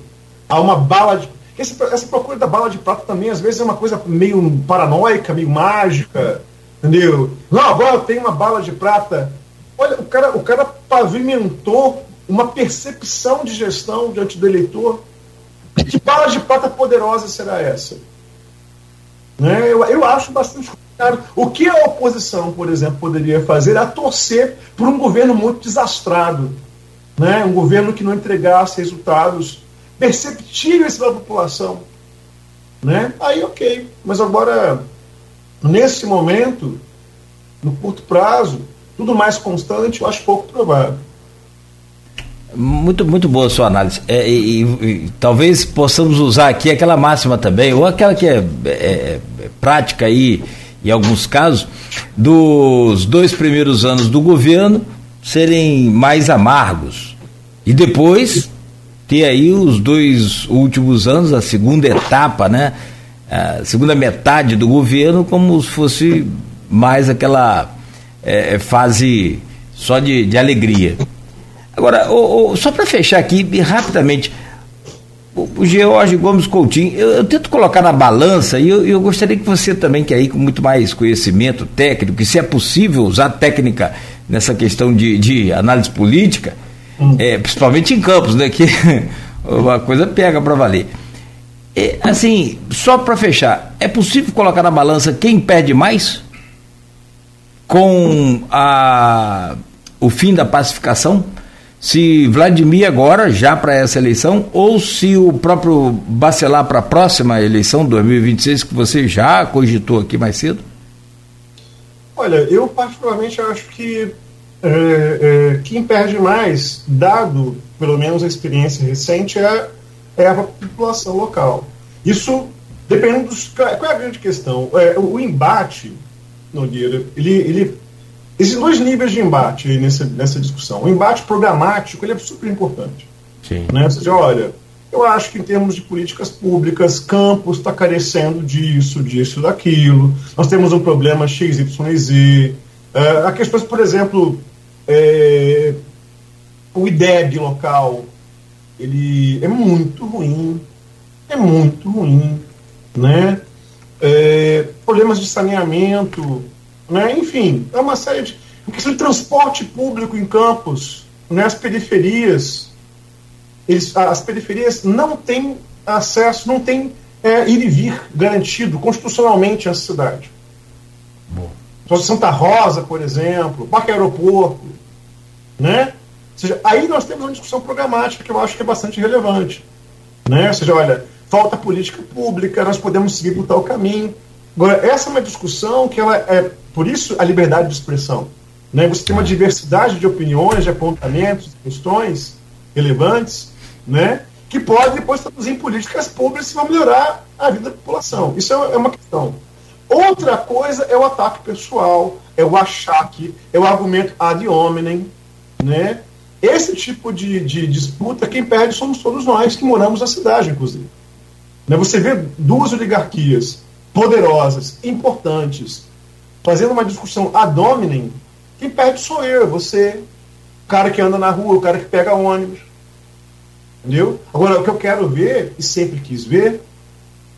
há uma bala de. esse, essa procura da bala de prata também, às vezes, é uma coisa meio paranoica, meio mágica, entendeu? Não, agora tem uma bala de prata. Olha, o cara, o cara pavimentou uma percepção de gestão diante do eleitor. Que bala de prata poderosa será essa? Né? Eu, eu acho bastante complicado. O que a oposição, por exemplo, poderia fazer é torcer por um governo muito desastrado. Né? Um governo que não entregasse resultados perceptíveis para a população. Né? Aí, ok. Mas agora, nesse momento, no curto prazo, tudo mais constante, eu acho pouco provável. Muito, muito boa a sua análise. É, e, e, talvez possamos usar aqui aquela máxima também, ou aquela que é, é, é, prática aí, em alguns casos, dos dois primeiros anos do governo serem mais amargos. E depois ter aí os dois últimos anos, a segunda etapa, né? A segunda metade do governo, como se fosse mais aquela é, fase só de, de alegria. Agora, só para fechar aqui, rapidamente, o, George Gomes Coutinho, eu, eu, tento colocar na balança e eu, eu, gostaria que você também, que é aí com muito mais conhecimento técnico, que se é possível usar técnica nessa questão de, de análise política, hum. é, principalmente em campos, né, que *laughs* a coisa pega para valer. É, assim, só para fechar, é possível colocar na balança quem perde mais com a, o fim da pacificação? Se Vladimir agora, já para essa eleição, ou se o próprio Bacelar para a próxima eleição, 2026, que você já cogitou aqui mais cedo? Olha, eu particularmente acho que é, é, quem perde mais, dado pelo menos a experiência recente, é, é a população local. Isso dependendo dos. Qual é a grande questão? É, o, o embate, Nogueira, ele, ele Existem dois níveis de embate nessa, nessa discussão. O embate programático ele é super importante. Sim. Né? Ou seja, olha, eu acho que em termos de políticas públicas, Campos está carecendo disso, disso, daquilo. Nós temos um problema X, Y e Z. Uh, há questões, por exemplo, é, o IDEB local, ele é muito ruim, é muito ruim, né? É, problemas de saneamento, né? Enfim, é uma série de. Em questão de transporte público em campos, né? as periferias, eles, as periferias não têm acesso, não têm é, ir e vir garantido constitucionalmente nessa cidade. Bom. Então, Santa Rosa, por exemplo, Parque Aeroporto, né? Ou seja, aí nós temos uma discussão programática que eu acho que é bastante relevante. Né? Ou seja, olha, falta política pública, nós podemos seguir por tal caminho. Agora, essa é uma discussão que ela é por isso, a liberdade de expressão. Né? Você tem uma diversidade de opiniões, de apontamentos, de questões relevantes, né? que pode depois traduzir em políticas públicas que vão melhorar a vida da população. Isso é, é uma questão. Outra coisa é o ataque pessoal, é o achaque, é o argumento ad hominem. Né? Esse tipo de, de disputa, quem perde somos todos nós que moramos na cidade, inclusive. Né? Você vê duas oligarquias poderosas, importantes, fazendo uma discussão ad hominem, quem perde sou eu, você, o cara que anda na rua, o cara que pega ônibus. Entendeu? Agora, o que eu quero ver, e sempre quis ver,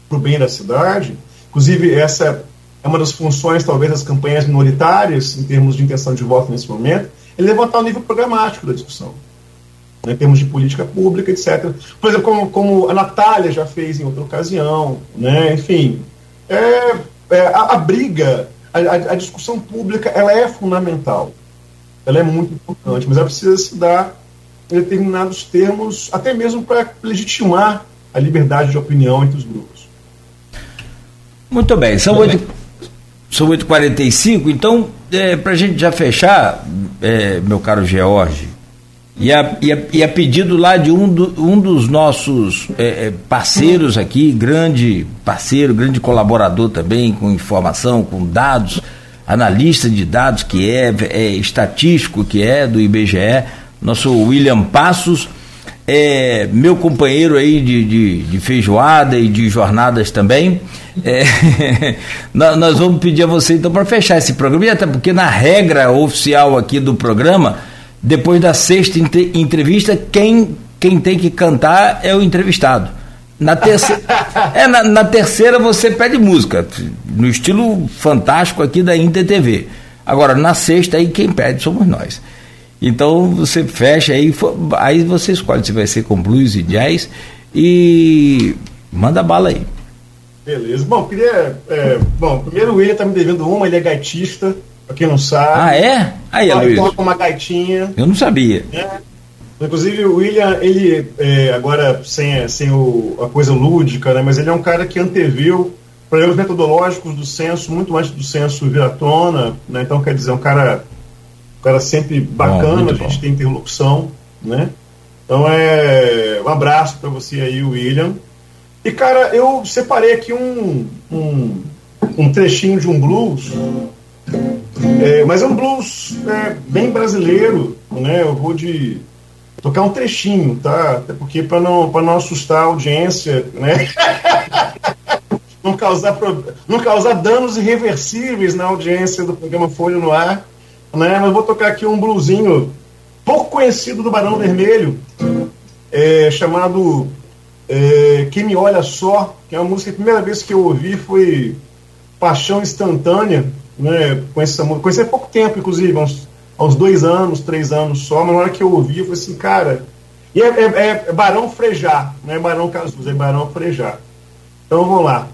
para o bem da cidade, inclusive essa é uma das funções, talvez, das campanhas minoritárias, em termos de intenção de voto nesse momento, é levantar o nível programático da discussão. Né, em termos de política pública, etc. Por exemplo, como, como a Natália já fez em outra ocasião, né, enfim. É, é a, a briga a, a, discussão pública ela é fundamental, ela é muito importante, mas ela precisa se dar em determinados termos, até mesmo para legitimar a liberdade de opinião entre os grupos. Muito bem, são oito são 8h45, então, é, para a gente já fechar, é, meu caro George, e a, e a, e a pedido lá de um, do, um dos nossos é, é, parceiros aqui, grande parceiro, grande colaborador também com informação, com dados, analista de dados que é, é estatístico que é do IBGE, nosso William Passos, é, meu companheiro aí de, de, de, feijoada e de jornadas também. É, *laughs* nós vamos pedir a você então para fechar esse programa, e até porque na regra oficial aqui do programa depois da sexta entrevista, quem, quem tem que cantar é o entrevistado. Na terceira, *laughs* é, na, na, terceira você pede música, no estilo fantástico aqui da Inter TV. Agora, na sexta, aí quem pede somos nós. Então você fecha aí, aí você escolhe se vai ser com blues e jazz e manda bala aí. Beleza. Bom, queria. É, bom, primeiro o William tá me devendo uma, ele é gaitista, pra quem não sabe. Ah, é? Aí, Ele toca uma gaitinha. Eu não sabia. É. Inclusive o William, ele, é, agora sem, sem o, a coisa lúdica, né, mas ele é um cara que anteviu problemas metodológicos do censo, muito antes do censo vir à tona, né, então quer dizer, um cara, um cara sempre bacana, bom, a gente bom. tem interlocução, né, então é um abraço para você aí, William. E cara, eu separei aqui um, um, um trechinho de um blues, é, mas é um blues é, bem brasileiro, né, eu vou de tocar um trechinho, tá? Até porque para não, não assustar a audiência, né? *laughs* não, causar, não causar danos irreversíveis na audiência do programa Folha no Ar, né? Mas vou tocar aqui um bluesinho pouco conhecido do Barão Vermelho, é, chamado é, Quem Me Olha Só, que é uma música que a primeira vez que eu ouvi foi Paixão Instantânea, né? Conheci essa música, conheci há pouco tempo, inclusive, uns uns dois anos, três anos só, mas na hora que eu ouvi, eu falei assim, cara. E é, é, é Barão Frejá, não é Barão Cazuza, é Barão Frejá. Então vamos lá.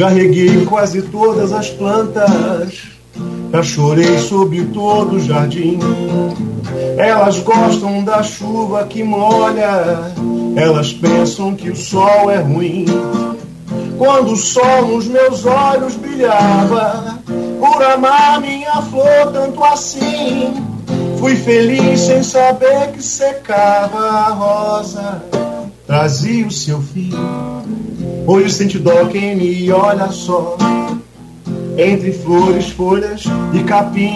Já reguei quase todas as plantas já chorei sobre todo o jardim. Elas gostam da chuva que molha, elas pensam que o sol é ruim. Quando o sol nos meus olhos brilhava, por amar minha flor tanto assim, fui feliz sem saber que secava a rosa, trazia o seu fim. Hoje sente dó quem me olha só entre flores, folhas e capim.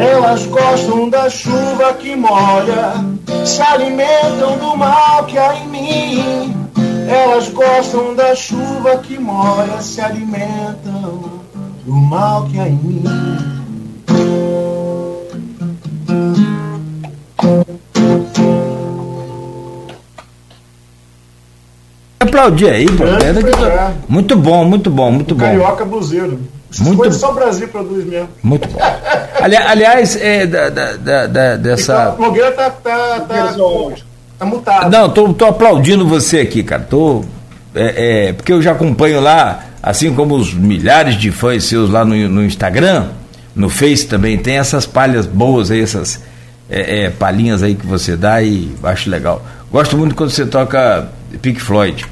Elas gostam da chuva que molha, se alimentam do mal que há em mim. Elas gostam da chuva que molha, se alimentam do mal que há em mim. Aplaudir aí, pô. É muito bom, muito bom, muito bom. Carioca bluseiro. muito só o Brasil produz mesmo. Muito bom. Ali, aliás, é, da, da, da, dessa. O Nogueira tá, tá, tá, tá mutado. Não, tô, tô aplaudindo você aqui, cara. Tô. É, é, porque eu já acompanho lá, assim como os milhares de fãs seus lá no, no Instagram, no Face também, tem essas palhas boas aí, essas é, é, palhinhas aí que você dá e acho legal. Gosto muito quando você toca Pink Floyd.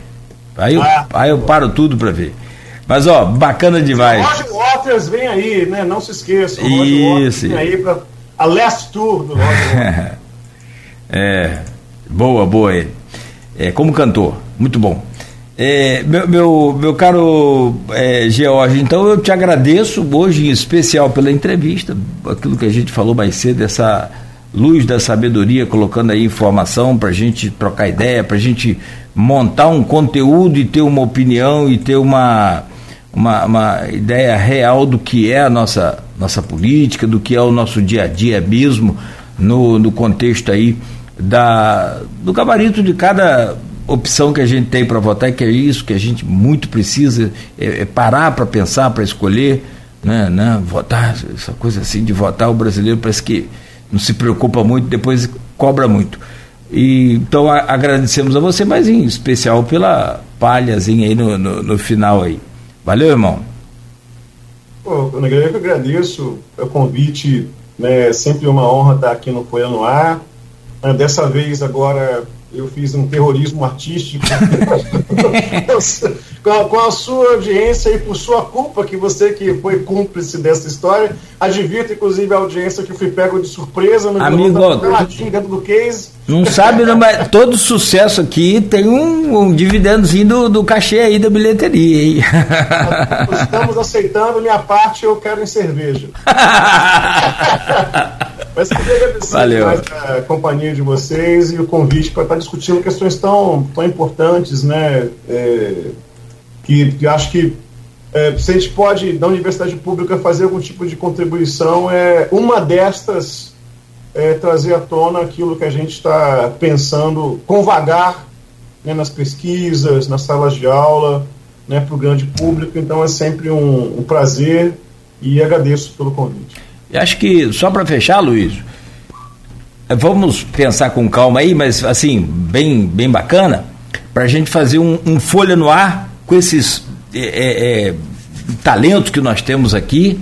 Aí eu, ah, aí eu paro tudo para ver. Mas ó, bacana demais. O Roger Waters vem aí, né? Não se esqueça. O Isso. vem aí para a last tour do Roger *laughs* É, boa, boa ele. É, como cantor, muito bom. É, meu, meu, meu caro é, George, então eu te agradeço hoje em especial pela entrevista, aquilo que a gente falou mais cedo, essa luz da sabedoria, colocando aí informação para a gente trocar ideia, para a gente montar um conteúdo e ter uma opinião e ter uma, uma, uma, ideia real do que é a nossa, nossa política, do que é o nosso dia a dia mesmo, no, no contexto aí da, do gabarito de cada opção que a gente tem para votar, que é isso que a gente muito precisa, é, é parar para pensar, para escolher, né, né, votar, essa coisa assim de votar, o brasileiro parece que não se preocupa muito, depois cobra muito. E, então a, agradecemos a você, mas em especial pela palhazinha aí no, no, no final aí. Valeu, irmão. Pô, eu que agradeço o convite, né? É sempre uma honra estar aqui no Folha no Ar. Dessa vez agora eu fiz um terrorismo artístico com, a, com, a, sua audiência e por sua culpa, que você que foi cúmplice dessa história, advirta inclusive a audiência que eu fui pego de surpresa no Amigo, dentro do case. Não sabe, não, mas todo sucesso aqui tem um, um dividendozinho do, do cachê aí da bilheteria, hein? Estamos aceitando minha parte, eu quero em cerveja. *laughs* Mas queria agradecer Valeu. a companhia de vocês e o convite para estar discutindo questões tão, tão importantes, né? É, que, que acho que é, se a gente pode, da universidade pública, fazer algum tipo de contribuição, é uma destas é trazer à tona aquilo que a gente está pensando com vagar né, nas pesquisas, nas salas de aula, né, para o grande público. Então é sempre um, um prazer e agradeço pelo convite. Eu acho que, só para fechar, Luiz, vamos pensar com calma aí, mas assim, bem, bem bacana, para a gente fazer um, um, folha no ar com esses é, é, é, talentos que nós temos aqui,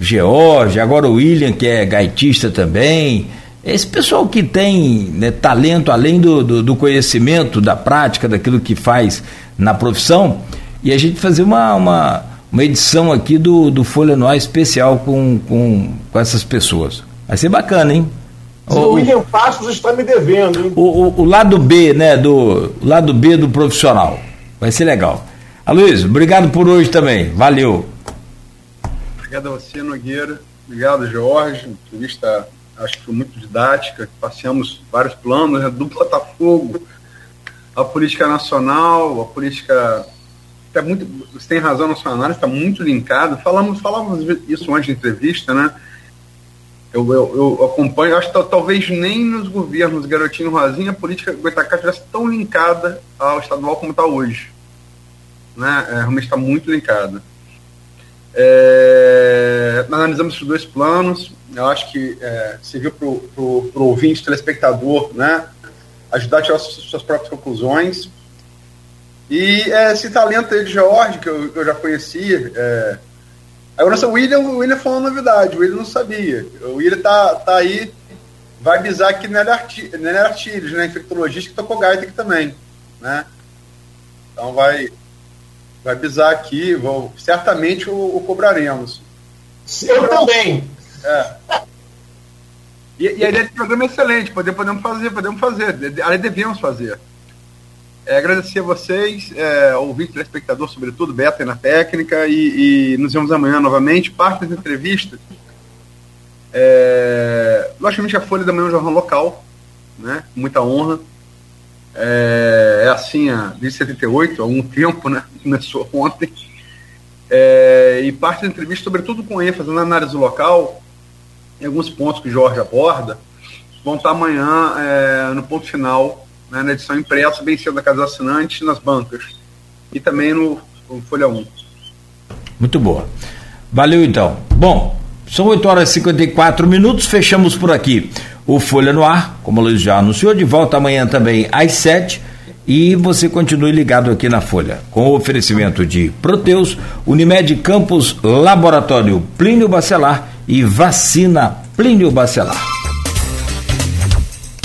George, agora o William, que é gaitista também, esse pessoal que tem né, talento além do, do, do, conhecimento, da prática, daquilo que faz na profissão, e a gente fazer uma, uma uma edição aqui do, do Folha Noir especial com, com, com essas pessoas. Vai ser bacana, hein? O, o William Passos está me devendo, hein? O, o, o, lado B, né? Do lado B do profissional. Vai ser legal. Aloysio, obrigado por hoje também. Valeu. Obrigado a você, Nogueira. Obrigado, Jorge. Entrevista, acho que foi muito didática. Passeamos vários planos, né? do Botafogo, a política nacional, a política tá muito, você tem razão na sua análise, está muito linkado. Falamos, falamos isso antes da entrevista, né? Eu, eu, eu acompanho, acho que talvez nem nos governos Garotinho Rosinha a política Goitacá estivesse tão linkada ao estadual como está hoje. Né? É, realmente está muito linkada. É, analisamos esses dois planos. Eu acho que é, serviu para o ouvinte, telespectador, né? ajudar a tirar suas próprias conclusões. E é, esse talento aí de George, que eu, que eu já conhecia, é... agora o William, o William falou uma novidade, o William não sabia. O William tá, tá aí, vai bizar aqui Nelly Artilhos, né, infectologista, que tocou gaita aqui também, né? Então vai, vai bizar aqui, vou, certamente o, o cobraremos. Eu também. É. E, e a ideia desse programa é excelente, podemos fazer, podemos fazer, aí devemos fazer. É, agradecer a vocês, é, ouvinte, telespectador, sobretudo, Beta na técnica, e, e, nos vemos amanhã novamente. Parte das entrevistas. É, logicamente, a Folha da Manhã é um jornal local, né, com muita honra. É, é assim a, desde 78, há algum tempo, né, *laughs* começou ontem. É, e parte da entrevista, sobretudo com ênfase na análise local, em alguns pontos que o Jorge aborda, vão estar amanhã é, no ponto final né, na edição impressa, bem cedo da Casa Assinante, nas bancas. E também no, no Folha 1. Muito boa. Valeu então. Bom, são 8 horas e 54 minutos, fechamos por aqui. O Folha no Ar, como o Luiz já anunciou, de volta amanhã também às 7 e você continue ligado aqui na Folha, com o oferecimento de Proteus, Unimed Campos, Laboratório Plínio Bacelar e Vacina Plínio Bacelar.